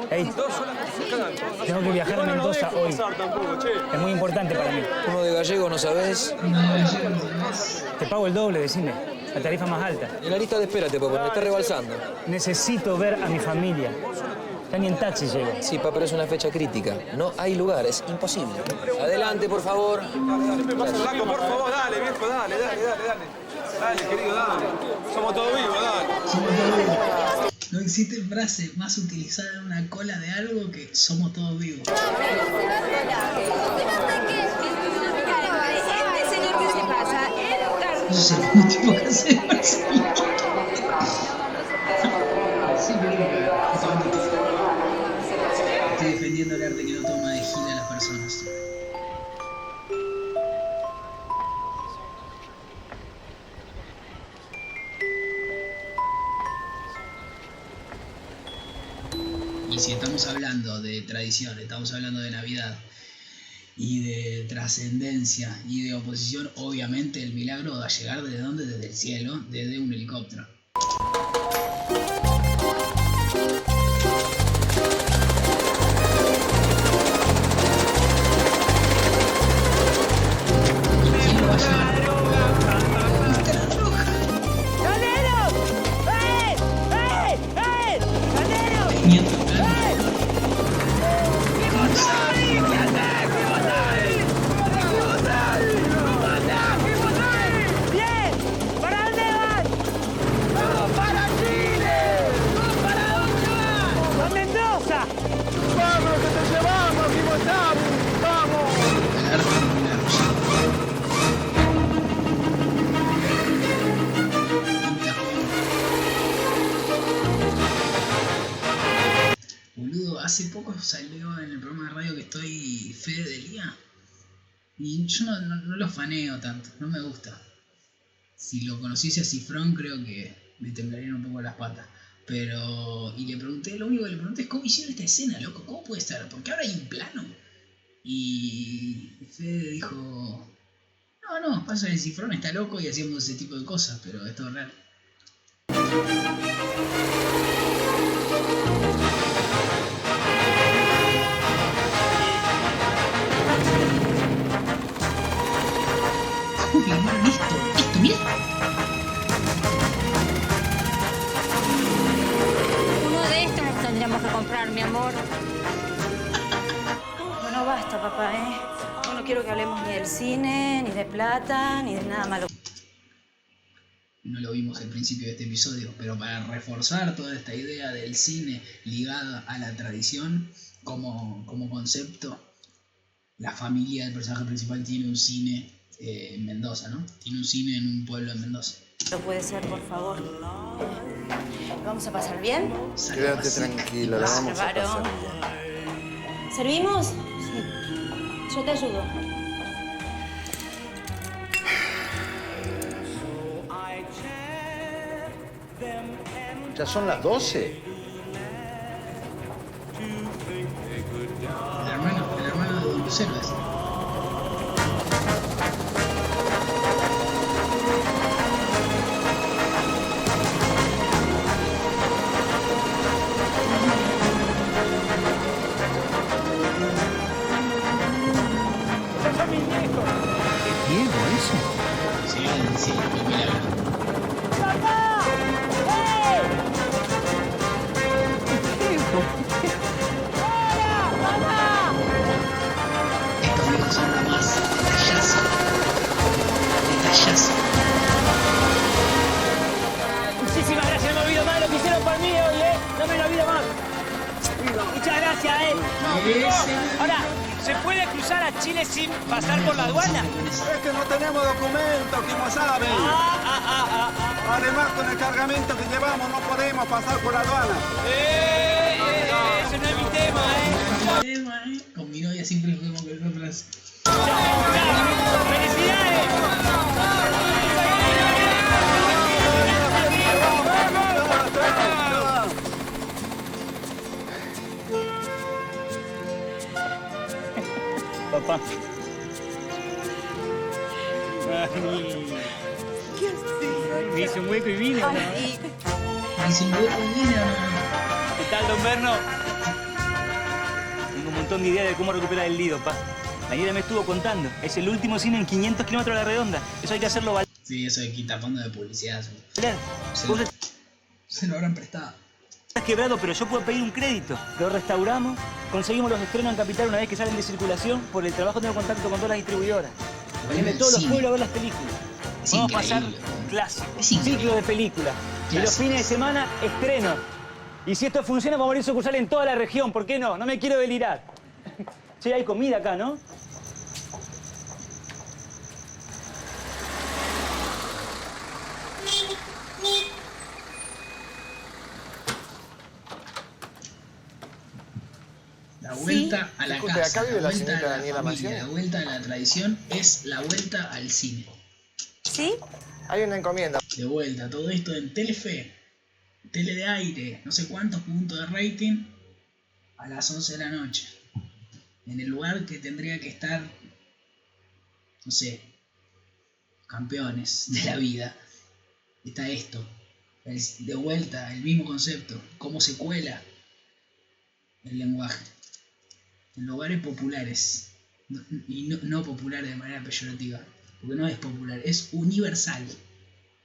Ey, tengo que viajar a Mendoza hoy. Es muy importante para mí. Uno de gallego, ¿no sabes? Te pago el doble, decime. La tarifa más alta. En la lista de espera te puedo poner, me está rebalsando. Necesito ver a mi familia. Ya ni en taxi llego. Sí, pa, pero es una fecha crítica. No hay lugar, es imposible. Adelante, por favor. Flaco, por favor, dale, viejo, dale, dale, dale, dale. Dale, querido, dale. Somos todos vivos, dale. No existe frase más utilizada en una cola de algo que somos todos vivos. Este señor, ¿qué se pasa? Él Eso es el tipo que hace que no toma de gira a las personas. Y si estamos hablando de tradición, estamos hablando de Navidad y de trascendencia y de oposición, obviamente el milagro va a llegar desde dónde? Desde el cielo, desde un helicóptero. Y yo no, no- lo faneo tanto, no me gusta. Si lo conociese a Cifrón, creo que me temblarían un poco las patas. Pero. Y le pregunté, lo único que le pregunté es cómo hicieron esta escena, loco, ¿cómo puede ser? Porque ahora hay un plano. Y Fede dijo. No, no, pasa que Cifrón está loco y hacíamos ese tipo de cosas, pero esto es real. Mi amor. Bueno, basta, papá, ¿eh? No quiero que hablemos ni del cine, ni de plata, ni de nada malo. no lo vimos al principio de este episodio, pero para reforzar toda esta idea del cine ligada a la tradición como, como concepto, la familia del personaje principal tiene un cine eh, en Mendoza, ¿no? Tiene un cine en un pueblo en Mendoza. No puede ser, por favor. ¿Lo vamos a pasar bien? Quédate tranquila, la vamos a pasar bien. ¿Servimos? Sí. Yo te ayudo. ¿Ya son las 12? El hermano, el hermano de Don Dame la vida más. Muchas gracias, eh. Ahora, ¿se puede cruzar a Chile sin pasar por la aduana? Es que no tenemos documentos, como saben. Ah, Además, con el cargamento que llevamos no podemos pasar por la aduana. Eh, eh, ese no es mi tema, eh. Tema, ¿eh? Con mi novia siempre juguemos con esa frase. Papá. ¿Qué haces? Me hice un hueco y vine. ¿no? Me hice un hueco y vine. ¿Qué tal, don Berno? Tengo un montón de ideas de cómo recuperar el Lido, pa. Daniela me estuvo contando. Es el último cine en 500 kilómetros a la redonda. Eso hay que hacerlo valer. Sí, eso de quita fondo de publicidad. Se, Vos lo, se lo habrán prestado. Estás quebrado, pero yo puedo pedir un crédito. Lo restauramos, conseguimos los estrenos en Capital una vez que salen de circulación. Por el trabajo tengo contacto con todas las distribuidoras. Bueno, de todos los pueblos a ver las películas. Es Vamos a pasar increíble. clásico. Es increíble. Ciclo de películas. Y los Clásicos. fines de semana, estreno. Y si esto funciona, vamos a abrir sucursal en toda la región. ¿Por qué no? No me quiero delirar. Che, hay comida acá, ¿no? La vuelta a la Disculpe, casa, ¿acá vive la vuelta señorita a la Daniela familia, Mancione? la vuelta a la tradición es la vuelta al cine. ¿Sí? Hay una encomienda. De vuelta, todo esto en Telefe, tele de aire, no sé cuántos puntos de rating a las 11 de la noche. En el lugar que tendría que estar, no sé, campeones de la vida. Está esto. De vuelta, el mismo concepto. Cómo se cuela el lenguaje. En lugares populares. No- y no, no popular de manera peyorativa. Porque no es popular, es universal.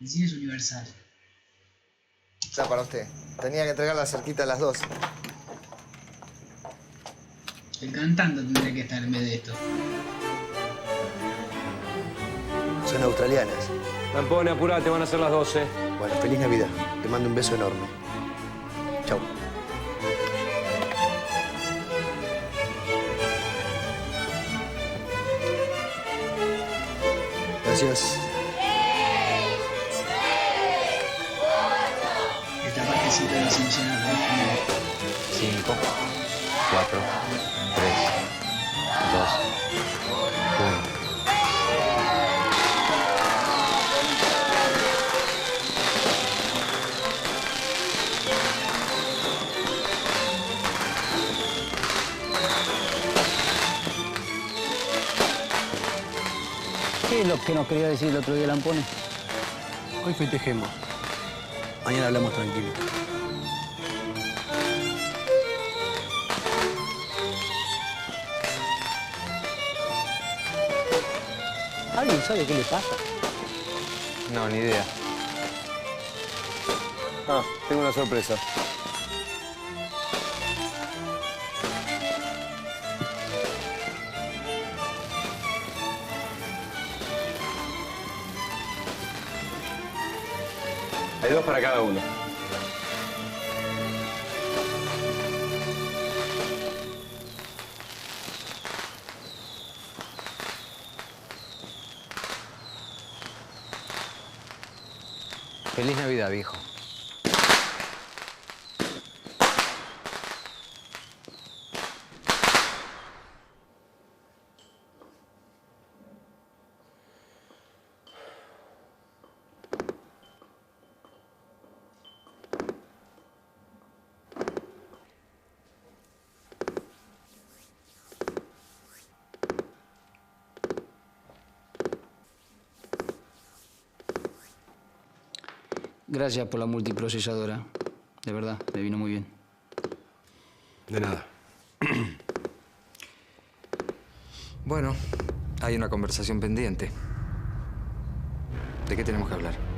El cine es universal. Está para usted. Tenía que entregarla cerquita a las dos. El cantante tendría que estar en vez de esto. Son australianas. Lampone, apurate, van a ser las 12. Bueno, feliz Navidad. Te mando un beso enorme. Gracias. Esta partecita nos emociona. ¿no? 5, 4, 3, 2, 1. ¿Qué es lo que nos quería decir el otro día Lampone? Hoy festejemos. Mañana hablamos tranquilo. ¿Alguien sabe qué le pasa? No, ni idea. Ah, tengo una sorpresa. Dos para cada uno. Gracias por la multiprocesadora. De verdad, me vino muy bien. De nada. Bueno, hay una conversación pendiente. ¿De qué tenemos que hablar?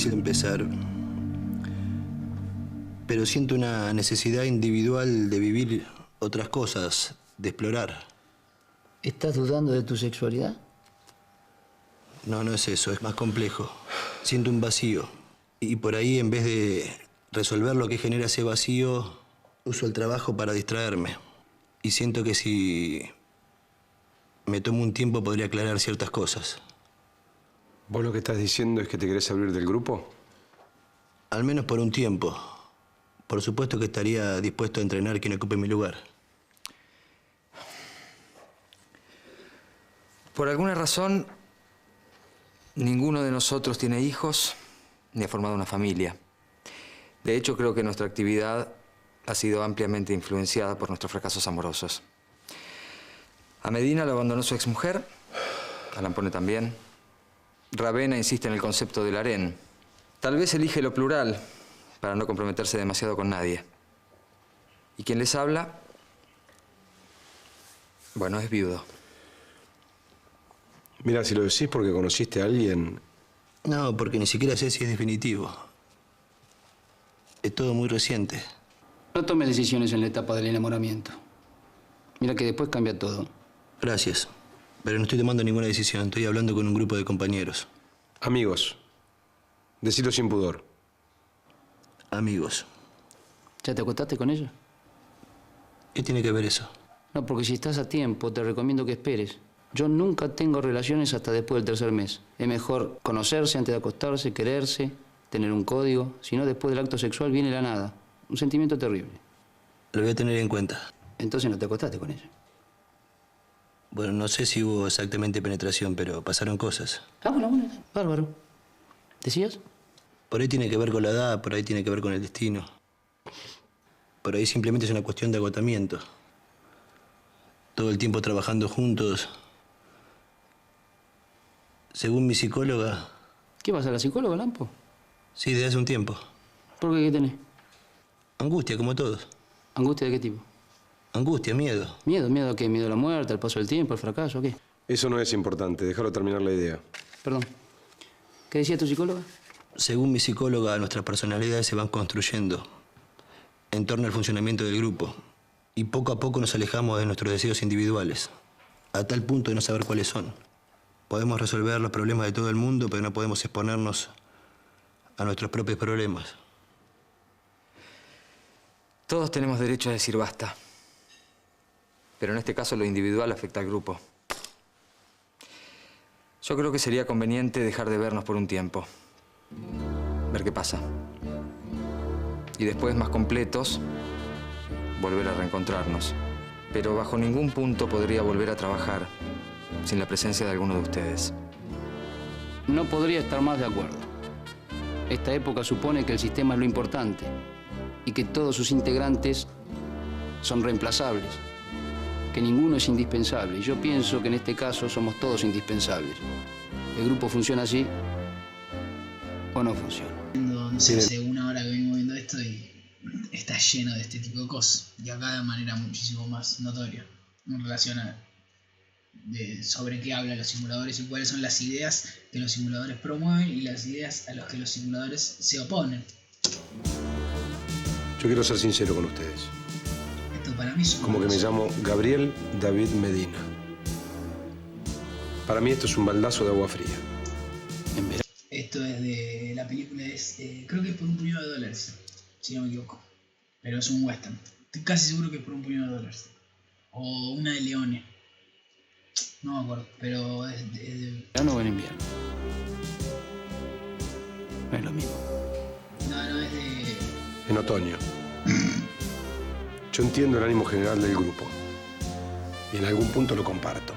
Difícil empezar, pero siento una necesidad individual de vivir otras cosas, de explorar. ¿Estás dudando de tu sexualidad? No, no es eso, es más complejo. Siento un vacío. Y por ahí, en vez de resolver lo que genera ese vacío, uso el trabajo para distraerme. Y siento que si me tomo un tiempo podría aclarar ciertas cosas. ¿Vos lo que estás diciendo es que te querés abrir del grupo? Al menos por un tiempo. Por supuesto que estaría dispuesto a entrenar quien ocupe mi lugar. Por alguna razón, ninguno de nosotros tiene hijos ni ha formado una familia. De hecho, creo que nuestra actividad ha sido ampliamente influenciada por nuestros fracasos amorosos. A Medina lo abandonó su exmujer, a Lampone también. Ravena insiste en el concepto del harén. Tal vez elige lo plural para no comprometerse demasiado con nadie. ¿Y quien les habla? Bueno, es viudo. Mira, si lo decís porque conociste a alguien, No, porque ni siquiera sé si es definitivo. Es todo muy reciente. No tomes decisiones en la etapa del enamoramiento. Mira que después cambia todo. Gracias. Pero no estoy tomando ninguna decisión. Estoy hablando con un grupo de compañeros. amigos, decilo sin pudor. Amigos. ¿Ya te acostaste con ella? ¿Qué tiene que ver eso? No, porque si estás a tiempo, te recomiendo que esperes. Yo nunca tengo relaciones hasta después del tercer mes. Es mejor conocerse antes de acostarse, quererse, tener un código. Si no, después del acto sexual viene la nada. Un sentimiento terrible. Lo voy a tener en cuenta. Entonces no te acostaste con ella. Bueno, no sé si hubo exactamente penetración, pero pasaron cosas. Ah, bueno, bueno. Bárbaro. ¿Decías? Por ahí tiene que ver con la edad, por ahí tiene que ver con el destino. Por ahí simplemente es una cuestión de agotamiento. Todo el tiempo trabajando juntos. Según mi psicóloga, ¿Qué vas a la psicóloga, Lampo? sí, desde hace un tiempo. ¿Por qué? ¿Qué tenés? Angustia, como todos. ¿Angustia de qué tipo? Angustia, miedo. ¿Miedo? ¿Miedo a qué? ¿Miedo a la muerte, al paso del tiempo, al fracaso? ¿A qué? Eso no es importante, déjalo terminar la idea. Perdón. ¿Qué decía tu psicóloga? Según mi psicóloga, nuestras personalidades se van construyendo en torno al funcionamiento del grupo. Y poco a poco nos alejamos de nuestros deseos individuales, a tal punto de no saber cuáles son. Podemos resolver los problemas de todo el mundo, pero no podemos exponernos a nuestros propios problemas. Todos tenemos derecho a decir basta. Pero en este caso lo individual afecta al grupo. Yo creo que sería conveniente dejar de vernos por un tiempo. Ver qué pasa. Y después, más completos, volver a reencontrarnos. Pero bajo ningún punto podría volver a trabajar sin la presencia de alguno de ustedes. No podría estar más de acuerdo. Esta época supone que el sistema es lo importante y que todos sus integrantes son reemplazables, que ninguno es indispensable. Y yo pienso que en este caso somos todos indispensables. ¿El grupo funciona así o no funciona? No sé, hace una hora que vengo viendo esto y está lleno de este tipo de cosas. Y acá de manera muchísimo más notoria en relación a de sobre qué hablan los simuladores y cuáles son las ideas que los simuladores promueven y las ideas a las que los simuladores se oponen. Yo quiero ser sincero con ustedes. Para mí es un Como que me llamo Gabriel David Medina. Para mí esto es un baldazo de agua fría. Esto es de la película, es, eh, creo que es por un puñado de dólares, si no me equivoco. Pero es un western. Estoy casi seguro que es por un puñado de dólares. O una de Leone. No me acuerdo, pero es de, es de- ¿Verano o en invierno? No es lo mismo. No, no, es de... En otoño. Yo entiendo el ánimo general del grupo. Y en algún punto lo comparto.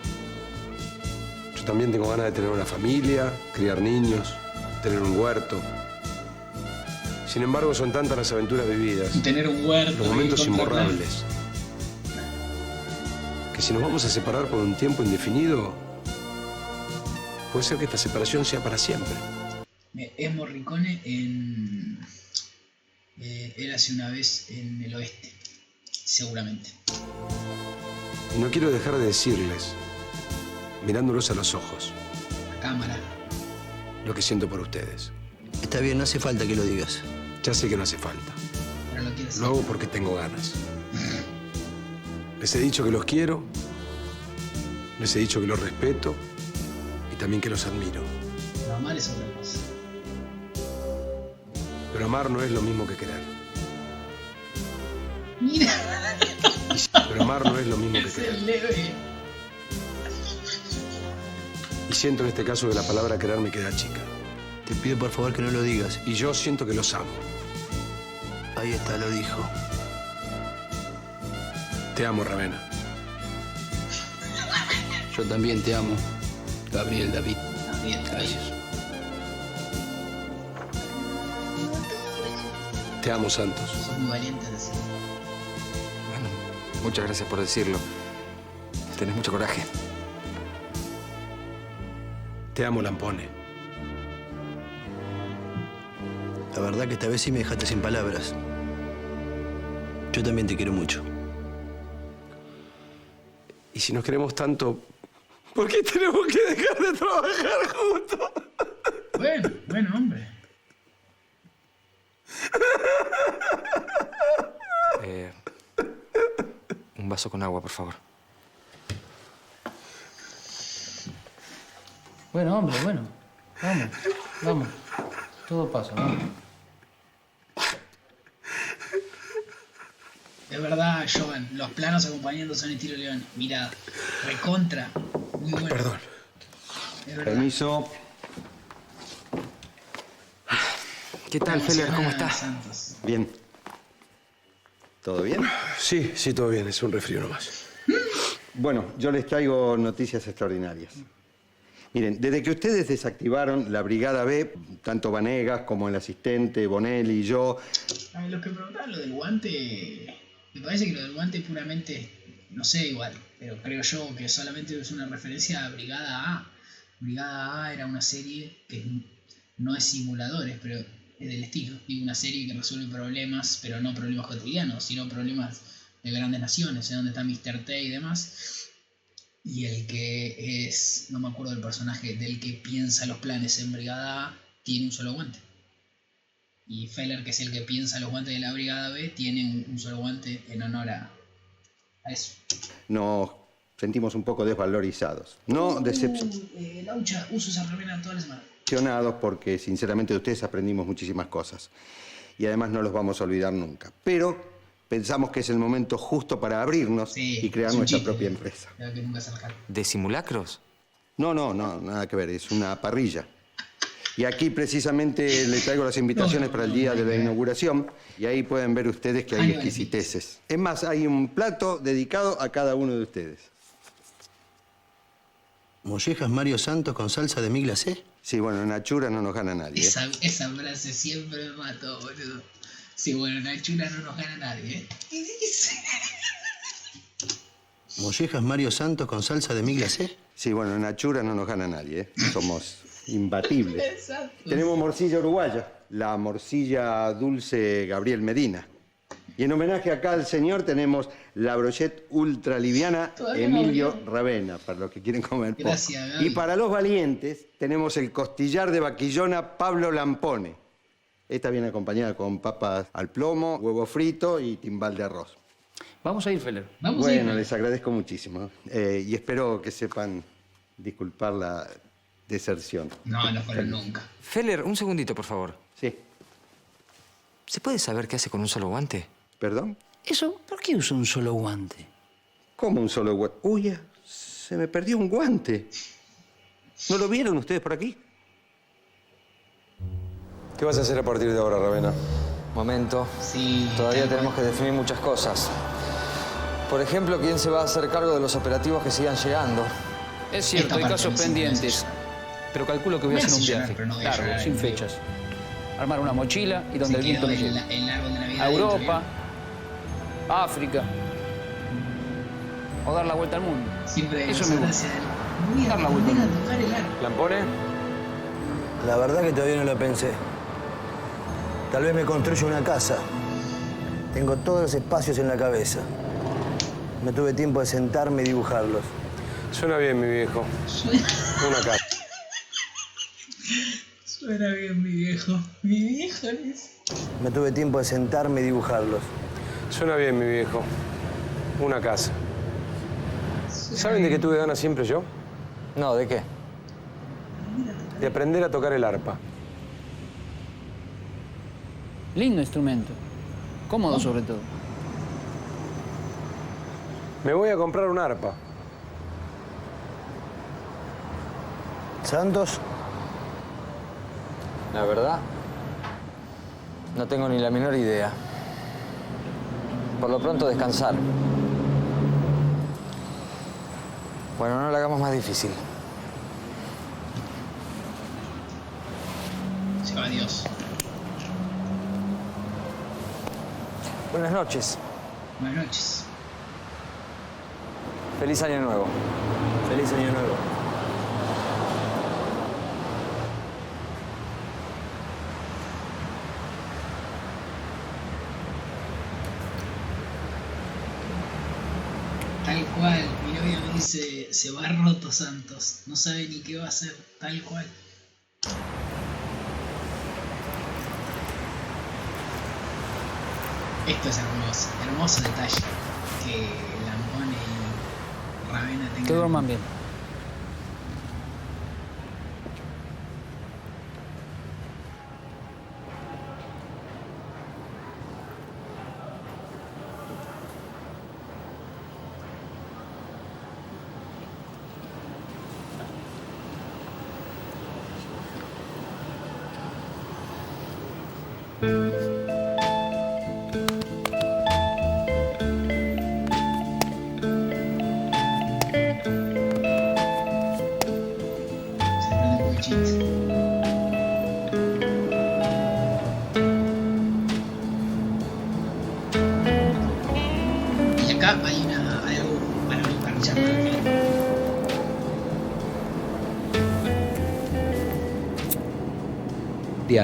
Yo también tengo ganas de tener una familia, criar niños, tener un huerto. Sin embargo, son tantas las aventuras vividas. Tener un huerto. Los momentos imborrables. Que si nos vamos a separar por un tiempo indefinido, puede ser que esta separación sea para siempre. Es Morricone en... Eh, Érase una vez en el oeste, seguramente. Y no quiero dejar de decirles, mirándolos a los ojos, La cámara. lo que siento por ustedes. Está bien, no hace falta que lo digas. Ya sé que no hace falta. Pero lo quieres Lo hago porque tengo ganas. *laughs* Les he dicho que los quiero, les he dicho que los respeto y también que los admiro. Pero amar es otra cosa. Pero amar no es lo mismo que querer. Mira. Pero amar no es lo mismo que Es querer. el leve. Y siento en este caso que la palabra querer me queda chica. Te pido por favor que no lo digas. Y yo siento que los amo. Ahí está, lo dijo. Te amo, Ravena. Yo también te amo, Gabriel David. También, Gracias. Te amo, Santos. Sos muy muchas gracias por decirlo. Tenés mucho coraje. Te amo, Lampone. La verdad que esta vez sí me dejaste sin palabras. Yo también te quiero mucho. Y si nos queremos tanto, ¿por qué tenemos que dejar de trabajar juntos? Bueno, bueno, hombre. Eh, vaso con agua, por favor. Bueno, hombre, bueno. Vamos, vamos. Todo pasa, vamos. Es verdad, Jovan, los planos acompañando son estilo León. Mira, recontra. Muy bueno. Perdón. Permiso. ¿Qué tal, Feller? ¿Cómo estás? Santos. Bien. ¿Todo bien? Sí, sí, todo bien. Es un resfrío nomás. Bueno, yo les traigo noticias extraordinarias. Miren, desde que ustedes desactivaron la Brigada B, tanto Vanegas como el asistente, Bonelli y yo, Ay, lo que preguntaban lo del guante, me parece que lo del guante puramente, no sé igual, pero creo yo que solamente es una referencia a Brigada A. Brigada A era una serie que no es simuladores, pero del estilo. Digo, una serie que resuelve problemas, pero no problemas cotidianos, sino problemas de grandes naciones, en donde está Mr. T y demás. Y el que es, no me acuerdo del personaje, del que piensa los planes en Brigada A, tiene un solo guante. Y Feller, que es el que piensa los guantes de la Brigada B, tiene un, un solo guante en honor a, a eso. nos sentimos un poco desvalorizados. No decepcionados Uh, eh, Laucha, uso esa remera toda la porque sinceramente de ustedes aprendimos muchísimas cosas. Y además no los vamos a olvidar nunca. Pero pensamos que es el momento justo para abrirnos y crear nuestra chiste. propia empresa. ¿De simulacros? No, no, no, nada que ver, es una parrilla. Y aquí precisamente le traigo las invitaciones para el día de la inauguración y ahí pueden ver ustedes que hay exquisiteces. Es más, hay un plato dedicado a cada uno de ustedes. ¿Mollejas Mario Santos con salsa de mi glacé? Sí, bueno, en Achura no nos gana nadie. ¿eh? Esa, esa frase siempre me mató, boludo. Sí, bueno, en Alchura no nos gana nadie, ¿eh? ¿Qué dice? ¿Mollejas Mario Santos con salsa de mi glacé? Sí, bueno, en Achura no nos gana nadie, ¿eh? somos imbatibles. *laughs* Exacto. Tenemos morcilla uruguaya, la morcilla dulce Gabriel Medina. Y en homenaje acá al señor tenemos la brochette ultra liviana Todavía Emilio. Ravena, para los que quieren comer poco. Gracias. Y para los valientes tenemos el costillar de vaquillona Pablo Lampone. Esta viene acompañada con papas al plomo, huevo frito y timbal de arroz. Vamos a ir, Feller. Vamos a ir. Bueno, les agradezco muchísimo. eh, y espero que sepan disculpar la deserción. No, no fueron nunca. Feller, un segundito, por favor. Sí. ¿Se puede saber qué hace con un solo guante? ¿Perdón? Eso, ¿por qué usa un solo guante? ¿Cómo un solo guante? Uy, se me perdió un guante. ¿No lo vieron ustedes por aquí? ¿Qué vas a hacer a partir de ahora, Ravena? Momento. Sí. Todavía tenemos que definir muchas cosas. Por ejemplo, quién se va a hacer cargo de los operativos que sigan llegando. Es cierto, hay casos pendientes. Pero calculo que voy a hacer un viaje. no a Largo, sin fechas. Armar una mochila y donde el viento me lleve. de Navidad. A África. O dar la vuelta al mundo. Siempre Eso me gusta. Voy a Dar la vuelta al mundo. tocar el árbol. ¿Lampone? La verdad que todavía no lo pensé. Tal vez me construya una casa. Tengo todos los espacios en la cabeza. No tuve tiempo de sentarme y dibujarlos. Suena bien, mi viejo. Una casa. Suena bien mi viejo. Mi viejo es. No tuve tiempo de sentarme y dibujarlos. Suena bien, mi viejo. Una casa. ¿Saben de qué tuve ganas siempre yo? No, ¿de qué? De aprender a tocar el arpa. Lindo instrumento. Cómodo sobre todo. Me voy a comprar un arpa. ¿Santos? La verdad, no tengo ni la menor idea. Por lo pronto descansar. Bueno, no lo hagamos más difícil. Dios. Buenas noches. Buenas noches. Feliz año nuevo. Feliz año nuevo. Tal cual, mi novia me dice, se va roto Santos, no sabe ni qué va a hacer, tal cual. Esto es hermoso, hermoso detalle que Lambone y Ravena tengan. Que duerman bien.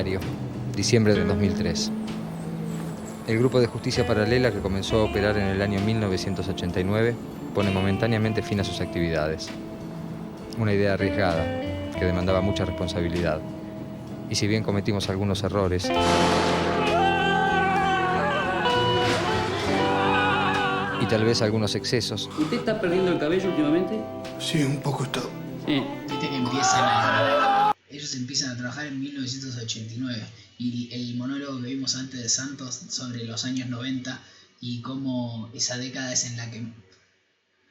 Diario, diciembre de 2003. El grupo de justicia paralela que comenzó a operar en el año 1989 pone momentáneamente fin a sus actividades. Una idea arriesgada que demandaba mucha responsabilidad. Y si bien cometimos algunos errores, y tal vez algunos excesos, ¿Usted está perdiendo el cabello últimamente? Sí, un poco está. Sí. Viste que empiezan a. Ellos empiezan a trabajar en 1989 y el monólogo que vimos antes de Santos sobre los años 90 y cómo esa década es en la que,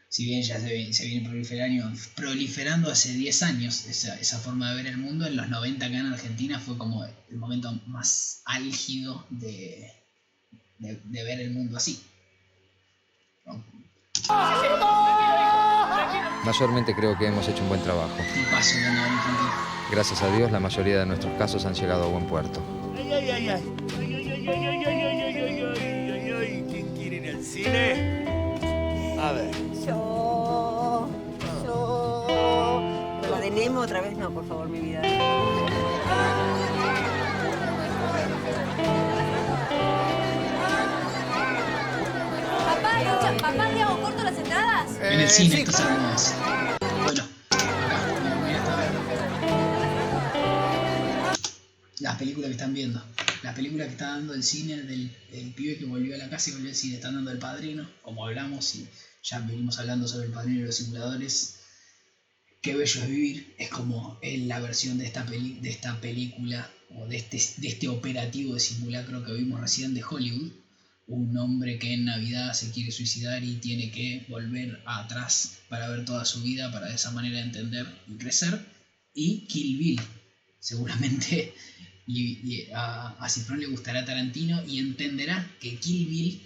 si bien ya se, viene- proliferando, proliferando hace 10 años esa, esa forma de ver el mundo, en los 90 acá en Argentina fue como el momento más álgido de, de, de ver el mundo así. Mayormente creo que hemos hecho un buen trabajo. Gracias a Dios, la mayoría de nuestros casos han llegado a buen puerto. Ay, ay, ay, ay. Ay, ay, ay, ay, ay, ay, ay, ay, ay, ay, ay, ay. ¿Quién quiere ir al cine? A ver. Yo. Yo. Pero la de Nemo otra vez no, por favor, mi vida. En el cine, esto es hermoso. Bueno, acá. Las películas que están viendo. La película que está dando el cine del, del pibe que volvió a la casa y volvió al cine. Están dando El Padrino, como hablamos y ya venimos hablando sobre El Padrino y los simuladores. Qué bello es vivir. Es como la versión de esta, peli, de esta película o de este, de este operativo de simulacro que vimos recién de Hollywood un hombre que en Navidad se quiere suicidar y tiene que volver atrás para ver toda su vida, para de esa manera entender y crecer. Y Kill Bill, seguramente *laughs* a, a Cifrón le gustará Tarantino y entenderá que Kill Bill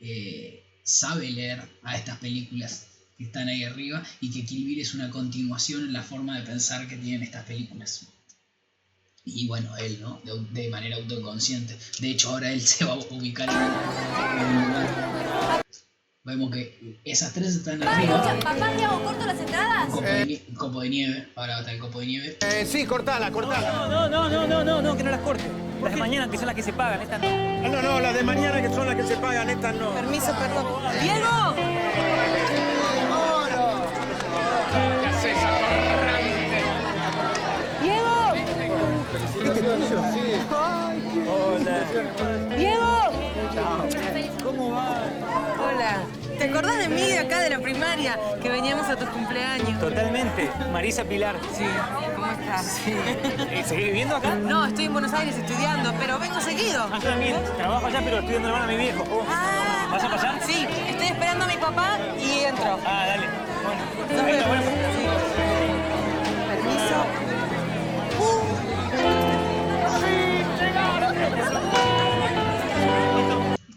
eh, sabe leer a estas películas que están ahí arriba y que Kill Bill es una continuación en la forma de pensar que tienen estas películas. Y bueno, él, ¿no? De, de manera autoconsciente. De hecho, ahora él *laughs* se va a ubicar en, un lugar. Vemos que esas tres están arriba. papá, ¿te hago corto las entradas? Copo, de, copo de nieve. Ahora va a estar el copo de nieve. Eh, sí, cortala, cortala. No, no, no, no, no, no, no, que no las corte. Las de mañana que son las que se pagan, estas no. Ah, No, no, las de mañana que son las que se pagan, estas no. Permiso, perdón. ¡Diego! Este es tuyo. Hola. ¡Diego! ¿Cómo va? Hola. ¿Te acordás de mí de acá de la primaria? Que veníamos a tus cumpleaños. Totalmente. Marisa Pilar. Sí. ¿Cómo estás? Eh, ¿Seguís viviendo acá? No, estoy en Buenos Aires estudiando, pero vengo seguido. Ah, yo también. Trabajo allá, pero estoy dando la mano a mi viejo. Ah. ¿Vas a pasar? Sí, estoy esperando a mi papá y entro. Ah, dale. Nos vemos. Sí.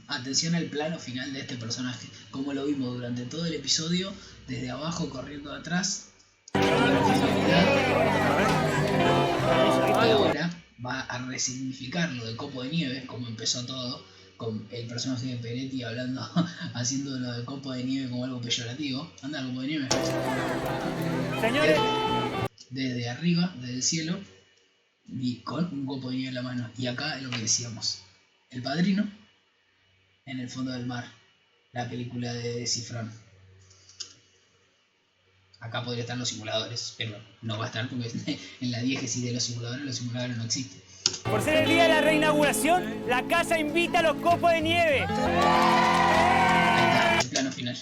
Atención al plano final de este personaje, como lo vimos durante todo el episodio, desde abajo corriendo atrás. Ahora va a resignificar lo de Copo de Nieve, como empezó todo, con el personaje de Peretti hablando, *laughs* haciendo lo de Copo de Nieve como algo peyorativo. Anda, Copo de Nieve. Señores. Desde arriba, desde el cielo, y con un copo de nieve en la mano. Y acá es lo que decíamos. El padrino en el fondo del mar. La película de Cifrón. Acá podría estar los simuladores, pero no va a estar porque *laughs* en la diégesis de los simuladores los simuladores no existen. Por ser el día de la reinauguración, la casa invita a los copos de nieve. El plano final.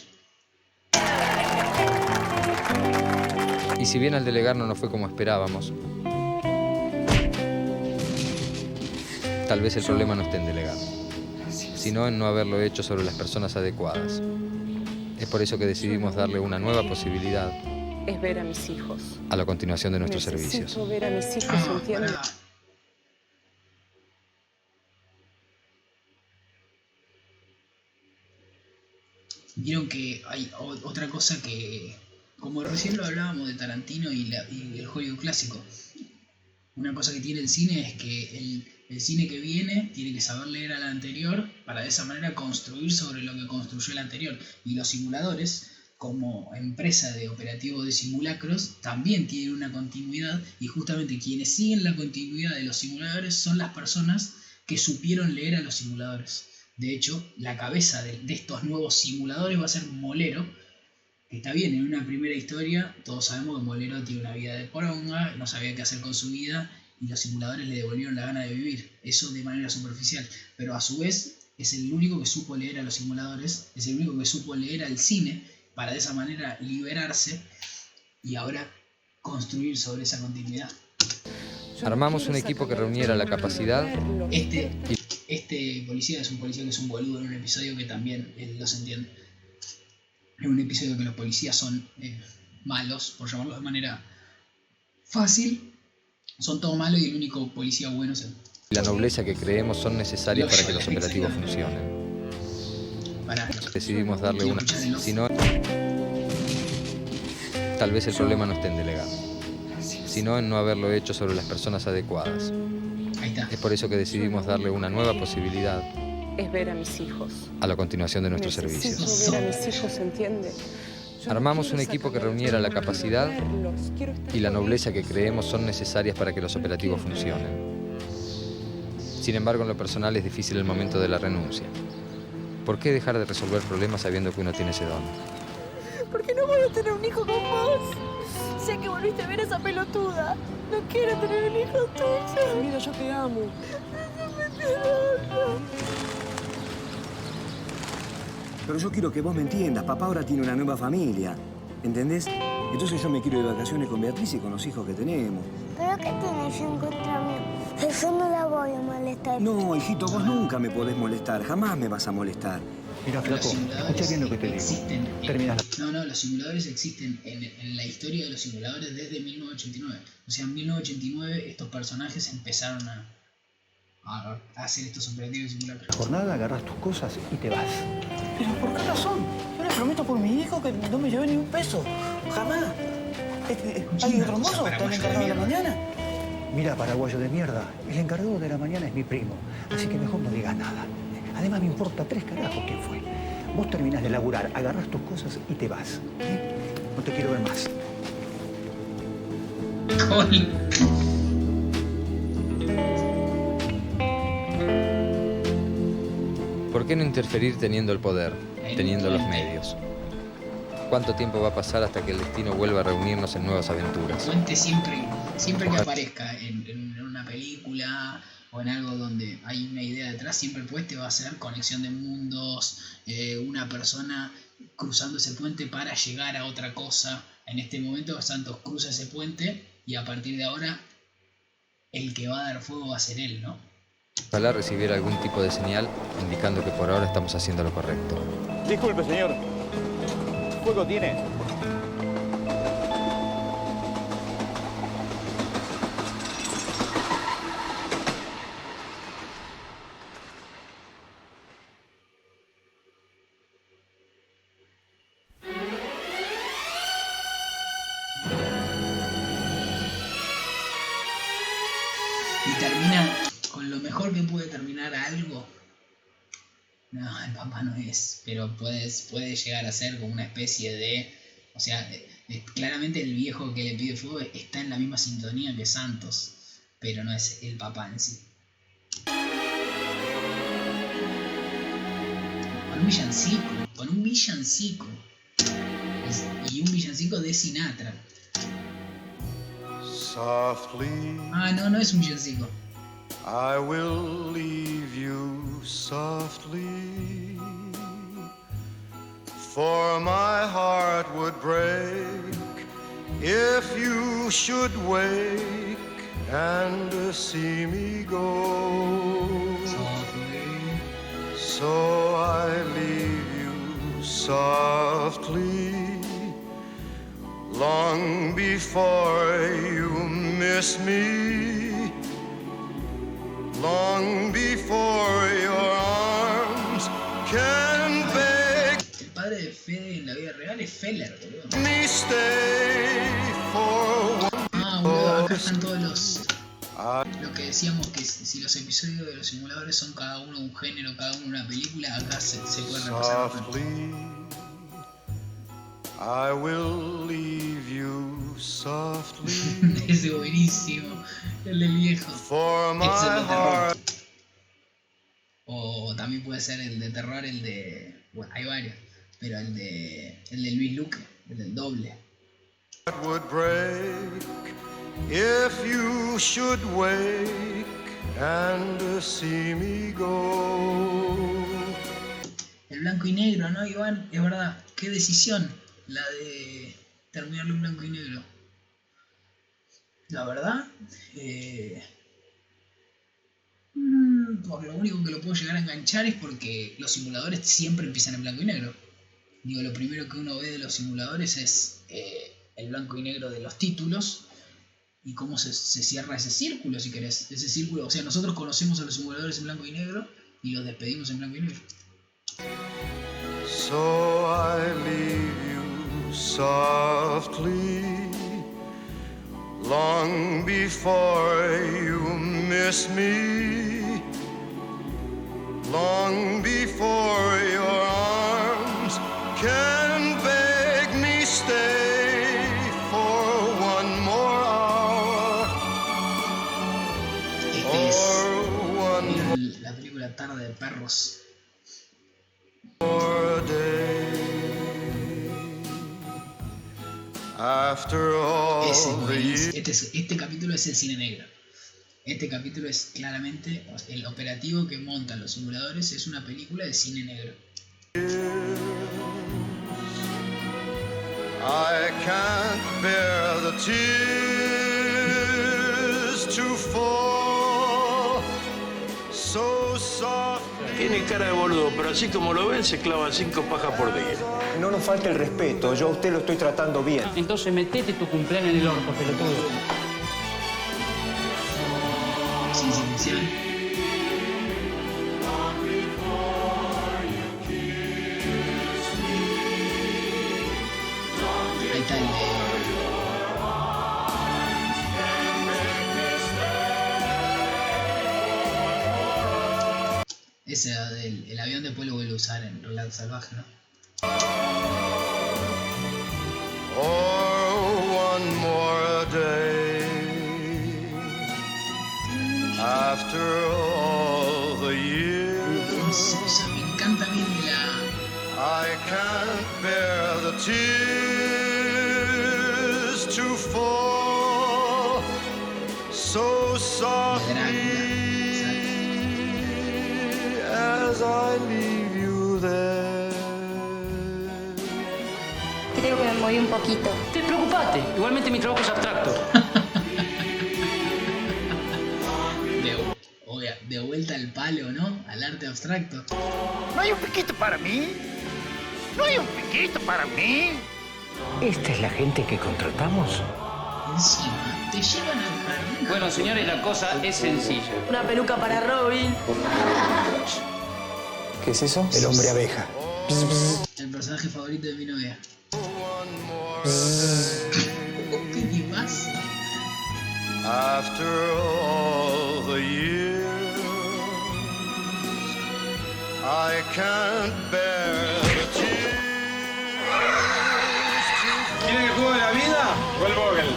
Y si bien al delegar no nos fue como esperábamos, tal vez el problema no esté en delegar, sino en no haberlo hecho sobre las personas adecuadas. Es por eso que decidimos darle una nueva posibilidad Es ver a mis hijos. a la continuación de nuestros Necesito servicios. ver a mis hijos, ¿entiendes? Vieron que hay otra cosa que, como recién lo hablábamos de Tarantino y, la- y el Hollywood clásico, una cosa que tiene el cine es que el, el cine que viene tiene que saber leer al anterior para de esa manera construir sobre lo que construyó el anterior. Y los simuladores, como empresa de operativo de simulacros, también tienen una continuidad y justamente quienes siguen la continuidad de los simuladores son las personas que supieron leer a los simuladores. De hecho, la cabeza de, de estos nuevos simuladores va a ser Molero, está bien, en una primera historia todos sabemos que Molero tiene una vida de poronga, no sabía qué hacer con su vida y los simuladores le devolvieron la gana de vivir, eso de manera superficial, pero a su vez es el único que supo leer a los simuladores, es el único que supo leer al cine para de esa manera liberarse y ahora construir sobre esa continuidad. Armamos un equipo que reuniera la capacidad Este, este policía es un policía que es un boludo en un episodio que también él los entiende. En un episodio que los policías son eh, malos, por llamarlo de manera fácil, son todos malos y el único policía bueno es él. y la nobleza que creemos son necesarias para que los operativos funcionen. Para Decidimos darle una... Si no, tal vez el problema no esté en delegar, sino en no haberlo hecho sobre las personas adecuadas. Ahí está. Es por eso que decidimos darle una nueva posibilidad Es ver a mis hijos. a la continuación de nuestros Necesito servicios. ver a mis hijos, ¿entiende? Armamos un equipo que reuniera la capacidad y la nobleza que creemos son necesarias para que los operativos funcionen. Sin embargo, en lo personal es difícil el momento de la renuncia. ¿Por qué dejar de resolver problemas sabiendo que uno tiene ese don? ¿Por qué no voy a tener un hijo con vos? Sé que volviste a ver a esa pelotuda. No quiero tener un hijo tuyo. Mira, yo te amo. Pero yo quiero que vos me entiendas. Papá ahora tiene una nueva familia. ¿Entendés? Entonces yo me quiero ir de vacaciones con Beatriz y con los hijos que tenemos. ¿Pero qué tienes en contra mí? Yo no la voy a molestar. No, hijito, vos nunca me podés molestar. Jamás me vas a molestar. Mira, flaco, escucha bien lo que te digo. existen en- No, no, los simuladores existen en, en la historia de los simuladores desde 1989. O sea, en 1989 estos personajes empezaron a, a hacer estos operativos simulacros. la jornada, agarras tus cosas y te vas. ¿Pero por qué razón? Yo le prometo por mi hijo que no me lleve ni un peso. Jamás. Este, ¿Hay otro mozo? ¿Está el encargado de la mañana? Mira, paraguayo de mierda, el encargado de la mañana es mi primo, así que mejor no digas nada. Además me importa tres carajos quién fue. Vos terminás de laburar, agarras tus cosas y te vas. ¿eh? No te quiero ver más. ¿Por qué no interferir teniendo el poder, teniendo los medios? ¿Cuánto tiempo va a pasar hasta que el destino vuelva a reunirnos en nuevas aventuras? Puente siempre, siempre que aparezca en, en una película o en algo donde hay una idea detrás, siempre el puente va a ser conexión de mundos, eh, una persona cruzando ese puente para llegar a otra cosa. En este momento Santos cruza ese puente y a partir de ahora el que va a dar fuego va a ser él, ¿no? Ojalá recibiera algún tipo de señal indicando que por ahora estamos haciendo lo correcto. Disculpe, señor. ¿Fuego tiene? Pero puede, puede llegar a ser como una especie de... O sea, claramente el viejo que le pide fuego está en la misma sintonía que Santos, pero no es el papá en sí. Con un villancico, con un villancico. Y un villancico de Sinatra. Softly, Ah, no, no es un villancico. I will leave you softly. For my heart would break if you should wake and see me go. So I leave you softly. Long before you miss me, long before your arms can en la vida real es Feller, boludo. Ah, boludo, acá están todos los. Lo que decíamos que si los episodios de los simuladores son cada uno un género, cada uno una película, acá se, se puede repasar. softly. I will leave you softly. *laughs* Ese buenísimo, el del viejo. For my heart O también puede ser el de terror, el de. Bueno, hay varios. Pero el de. El de Luis Luque, el del doble. would break if you should wake and see me go. El blanco y negro, ¿no, Iván? Es verdad. Qué decisión la de terminarlo en blanco y negro. La verdad, eh, mm, por lo único que lo puedo llegar a enganchar es porque los simuladores siempre empiezan en blanco y negro. Digo, lo primero que uno ve de los simuladores es eh, el blanco y negro de los títulos y cómo se, se cierra ese círculo, si querés. Ese círculo, o sea, nosotros conocemos a los simuladores en blanco y negro y los despedimos en blanco y negro. So I leave you softly, long before you miss me, long before your can beg me stay for one more hour Este es or one el- la película Tarde de Perros. more day. After all Ese. Este, es- este capítulo es el cine negro. Este capítulo es claramente el operativo que montan los simuladores. Es una película de cine negro. I can't bear the tears to fall so softly. Tiene cara de boludo, pero así como lo ven, se clavan cinco pajas por día. No nos falte el respeto, yo a usted lo estoy tratando bien. Entonces metete tu cumpleaños en el orto, pelotudo. El avión después lo vuelve a usar en Relato Salvaje, ¿no? or one more day. After all the years, me encanta de la... I can't bear the tears poquito. Te preocupaste. Igualmente mi trabajo es abstracto. *laughs* De, obvia- de vuelta al palo, ¿no? Al arte abstracto. ¿No hay un piquito para mí? ¿No hay un piquito para mí? ¿Esta es la gente que contratamos? Encima, te llevan al jardín. Bueno, señores, la cosa es sencilla. Una peluca para Robin. ¿Qué es eso? El hombre abeja. El personaje favorito de mi novia. After all the years, I can't bear the tears. ¿Quieren el juego de la vida o el Vogel?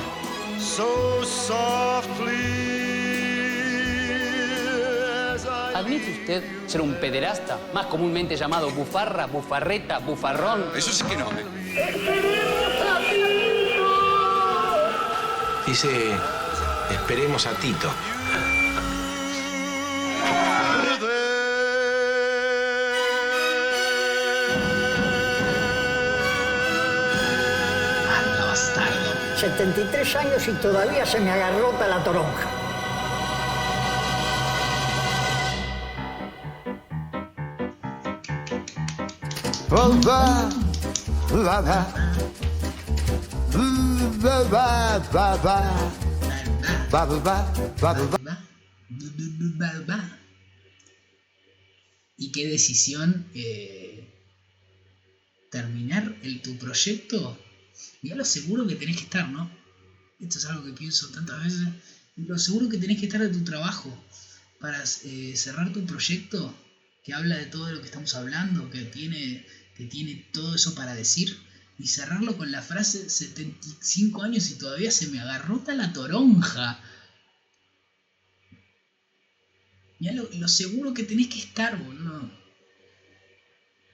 So softly ¿Admite usted ser un pederasta, más comúnmente llamado bufarra, bufarreta, bufarrón? Eso sí que no. Dice, esperemos a Tito. Bastardo. 73 años y todavía se me agarrota la toronja. Y qué decisión eh, terminar el, tu proyecto. Mira lo seguro que tenés que estar, ¿no? Esto es algo que pienso tantas veces. Lo seguro que tenés que estar de tu trabajo para eh, cerrar tu proyecto que habla de todo lo que estamos hablando, que tiene que tiene todo eso para decir, y cerrarlo con la frase 75 años y todavía se me agarrota la toronja. Mira lo, lo seguro que tenés que estar, boludo.